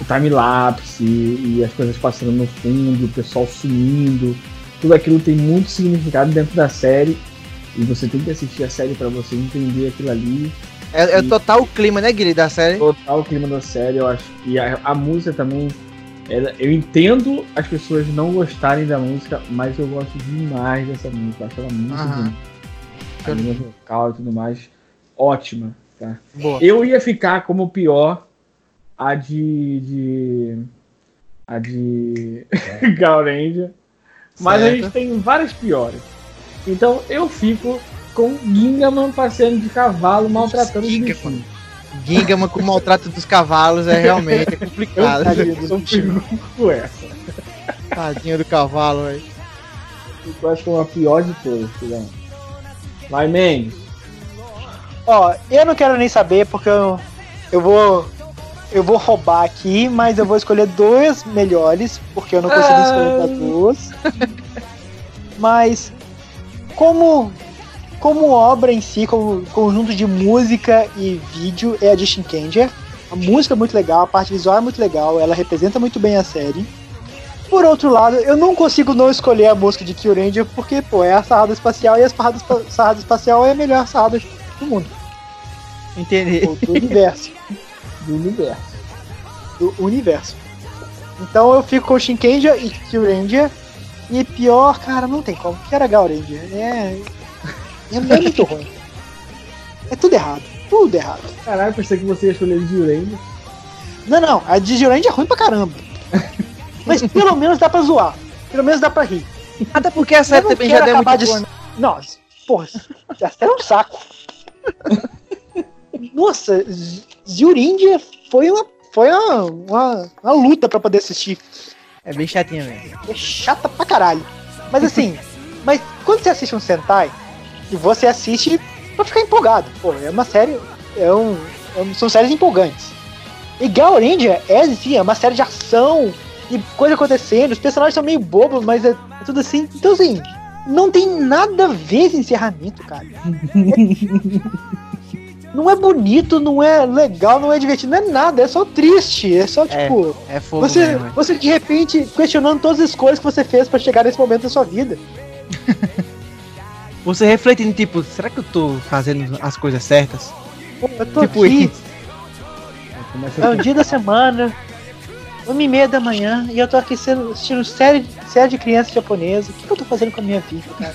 o time-lapse e as coisas passando no fundo, o pessoal sumindo. Tudo aquilo tem muito significado dentro da série e você tem que assistir a série pra você entender aquilo ali. é, é total o clima, né, Guilherme, da série? Total o clima da série, eu acho. E a, a música também. ela- eu entendo as pessoas não gostarem da música, mas eu gosto demais dessa música. Eu acho ela muito Aham. bonita. A linha vocal e tudo mais. Ótima. Tá? Boa. Eu ia ficar como pior a de. de a de. [laughs] Gaurendia. Mas a Certo. gente tem várias piores. Então eu fico com Gingaman passeando de cavalo, maltratando os Gingaman. bichinhos. Gingaman com o maltrato dos cavalos é realmente [laughs] complicado. Tadinho dos Eu fico com essa. Tadinho do cavalo, velho. Eu acho que é uma pior de todas, filhão. Vai, Mendes. Ó, eu não quero nem saber porque eu, eu vou. Eu vou roubar aqui, mas eu vou escolher dois melhores, porque eu não consigo Ah. escolher pra duas. Mas como como obra em si, como conjunto de música e vídeo, é a de Shinkenger. A música é muito legal, a parte visual é muito legal, ela representa muito bem a série. Por outro lado, eu não consigo não escolher a música de Kyuranger porque, pô, é a sarrada espacial e a sarrada, sarrada espacial é a melhor sarrada do mundo, Entendi. ou do universo. [laughs] Do universo. do universo. Então eu fico com Shinkenja e Kyuranger. E pior, cara, não tem como. Que era Gauranger. É, [laughs] é, muito ruim. É tudo errado. Tudo errado. Caralho, pensei que você ia escolher de Urenda. Não, não. A de é ruim pra caramba. [laughs] Mas pelo menos dá pra zoar. Pelo menos dá pra rir. Até porque a Eu também já deu muito de... boa, né? Não, porra, já é um saco. [laughs] Nossa, Z- Zyuringer foi uma, foi uma, uma, uma luta pra poder assistir. É bem chatinha mesmo. É chata pra caralho. Mas assim, [laughs] mas quando você assiste um Sentai, e você assiste pra ficar empolgado. Pô, é uma série. É um, é um- são séries empolgantes. E Gaoranger é, sim, é uma série de ação e coisa acontecendo. Os personagens são meio bobos, mas é, é tudo assim. Então, assim, não tem nada a ver esse encerramento, cara. É- [laughs] não é bonito, não é legal, não é divertido, não é nada, é só triste. É só É. tipo. É fogo Você, mesmo. é. você de repente questionando todas as escolhas que você fez pra chegar nesse momento da sua vida. [laughs] Você refletindo, tipo, será que eu tô fazendo as coisas certas? Pô, Eu tô Tipo aqui, isso. Começa é um dia da semana, uma e meia da manhã, e eu tô aqui sendo, assistindo série, série de criança japonesa. O que, que eu tô fazendo com a minha vida, cara?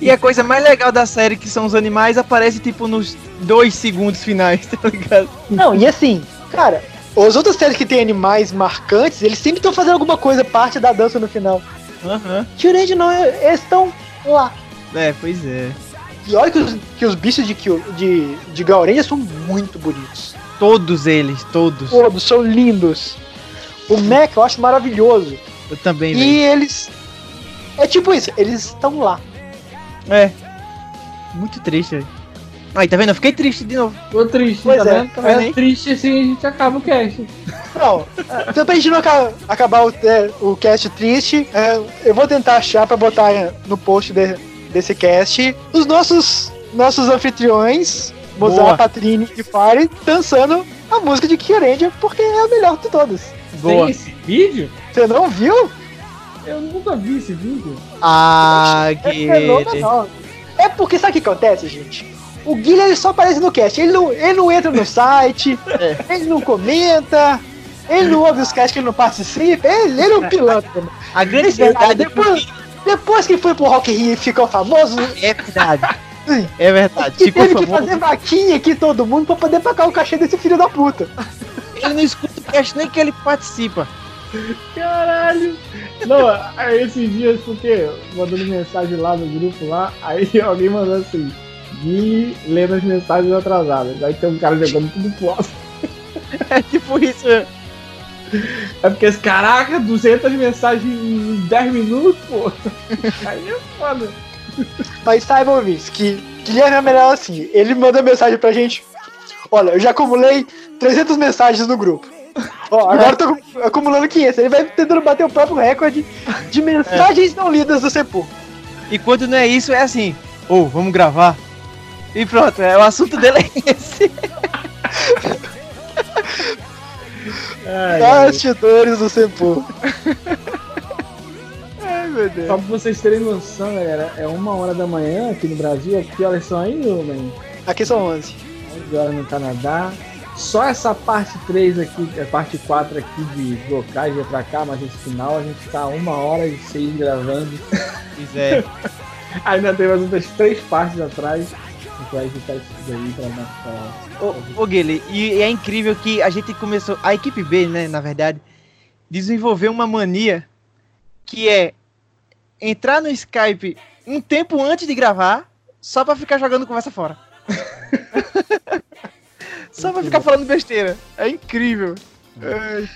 E a coisa mais legal da série, que são os animais, aparece, tipo, nos dois segundos finais, [laughs] tá ligado? Não, e assim, cara, as outras séries que tem animais marcantes, eles sempre estão fazendo alguma coisa, parte da dança no final. Aham. Tirande não, eles estão lá. É, pois é. E olha que os, que os bichos de, de, de Gaorenja são muito bonitos. Todos eles, todos. Todos são lindos. O Mac eu acho maravilhoso. Eu também, E eles. É tipo isso, eles estão lá. É. Muito triste, velho. Aí, tá vendo? Eu fiquei triste de novo. Tô triste, Pois tá é, vendo? tá vendo É triste assim a gente acaba o cast. [laughs] Não, então pra gente não aca- acabar o, é, o cast triste, é, eu vou tentar achar pra botar é, no post de- desse cast os nossos, nossos anfitriões. Mozart, Patrine e Fire, dançando a música de Kyorendia, porque é a melhor de todas. Boa. Tem esse vídeo? Você não viu? Eu nunca vi esse vídeo. Ah, É que. fenomenal. É porque sabe o que acontece, gente? O Guilherme ele só aparece no cast, ele não, ele não entra no site, ele não comenta, ele não ouve os casts que ele não participa, ele, ele é um pilantra. A grande cara, verdade é depois, depois que foi pro Rock in Rio e ficou famoso, é verdade. [laughs] É verdade. que Ficou teve que fazer vaquinha aqui todo mundo pra poder pagar o cachê desse filho da puta. Ele não escuta o cast nem que ele participa. Caralho! Não, aí esses dias, porque mandando mensagem lá no grupo lá, aí [laughs] alguém mandou assim, Gui lendo as mensagens atrasadas. Aí tem um cara jogando tudo pro alto. É tipo isso. mesmo. É porque, esse caraca, 200 mensagens em 10 minutos, pô. [laughs] Aí é foda. Mas saibam, ouvintes, que Guilherme é melhor assim. Ele manda mensagem pra gente. Olha, eu já acumulei 300 mensagens no grupo. Ó, agora eu tô acumulando 500. Ele vai tentando bater o próprio recorde de mensagens não lidas do Sepul. E quando não é isso, é assim. Ô, vamos gravar. E pronto, é, o assunto dele é esse. Bastidores do Sepul. Ai, meu Deus. Só pra vocês terem noção, galera, é uma hora da manhã aqui no Brasil. Que horas são aí, homem? Aqui são 11. 11 horas no Canadá. Só essa parte 3 aqui, a parte 4 aqui de locais pra cá, mas esse final a gente tá uma hora e seis gravando. Pois é. [laughs] Ainda tem mais outras três partes atrás. A gente vai editar isso tudo aí pra nossa. Ô, ô Guilherme, e é incrível que a gente começou, a equipe B, né, na verdade, desenvolveu uma mania que é entrar no Skype um tempo antes de gravar, só pra ficar jogando conversa fora. [laughs] só pra ficar falando besteira. É incrível. Ai,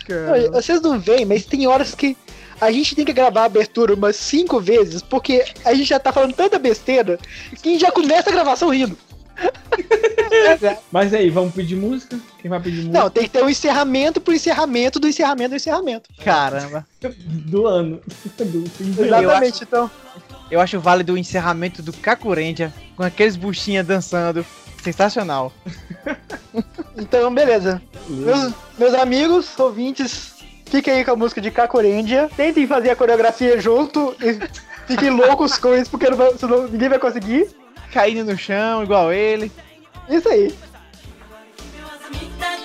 Não, Vocês não veem, mas tem horas que a gente tem que gravar a abertura umas 5 vezes, porque a gente já tá falando tanta besteira que a gente já começa a gravação rindo. [laughs] Mas aí, vamos pedir música? Quem vai pedir música Não, tem que ter um encerramento pro encerramento do encerramento do encerramento. Caramba. do ano? [laughs] do fim do ano. Exatamente, então. Eu acho válido o encerramento do Kakurendia com aqueles buchinhas dançando. Sensacional. [laughs] Então, beleza. Meus, meus amigos, ouvintes, fiquem aí com a música de Kakorendia. Tentem fazer a coreografia junto e fiquem loucos com isso, porque não senão ninguém vai conseguir. Caindo no chão, igual ele. Isso aí. 見た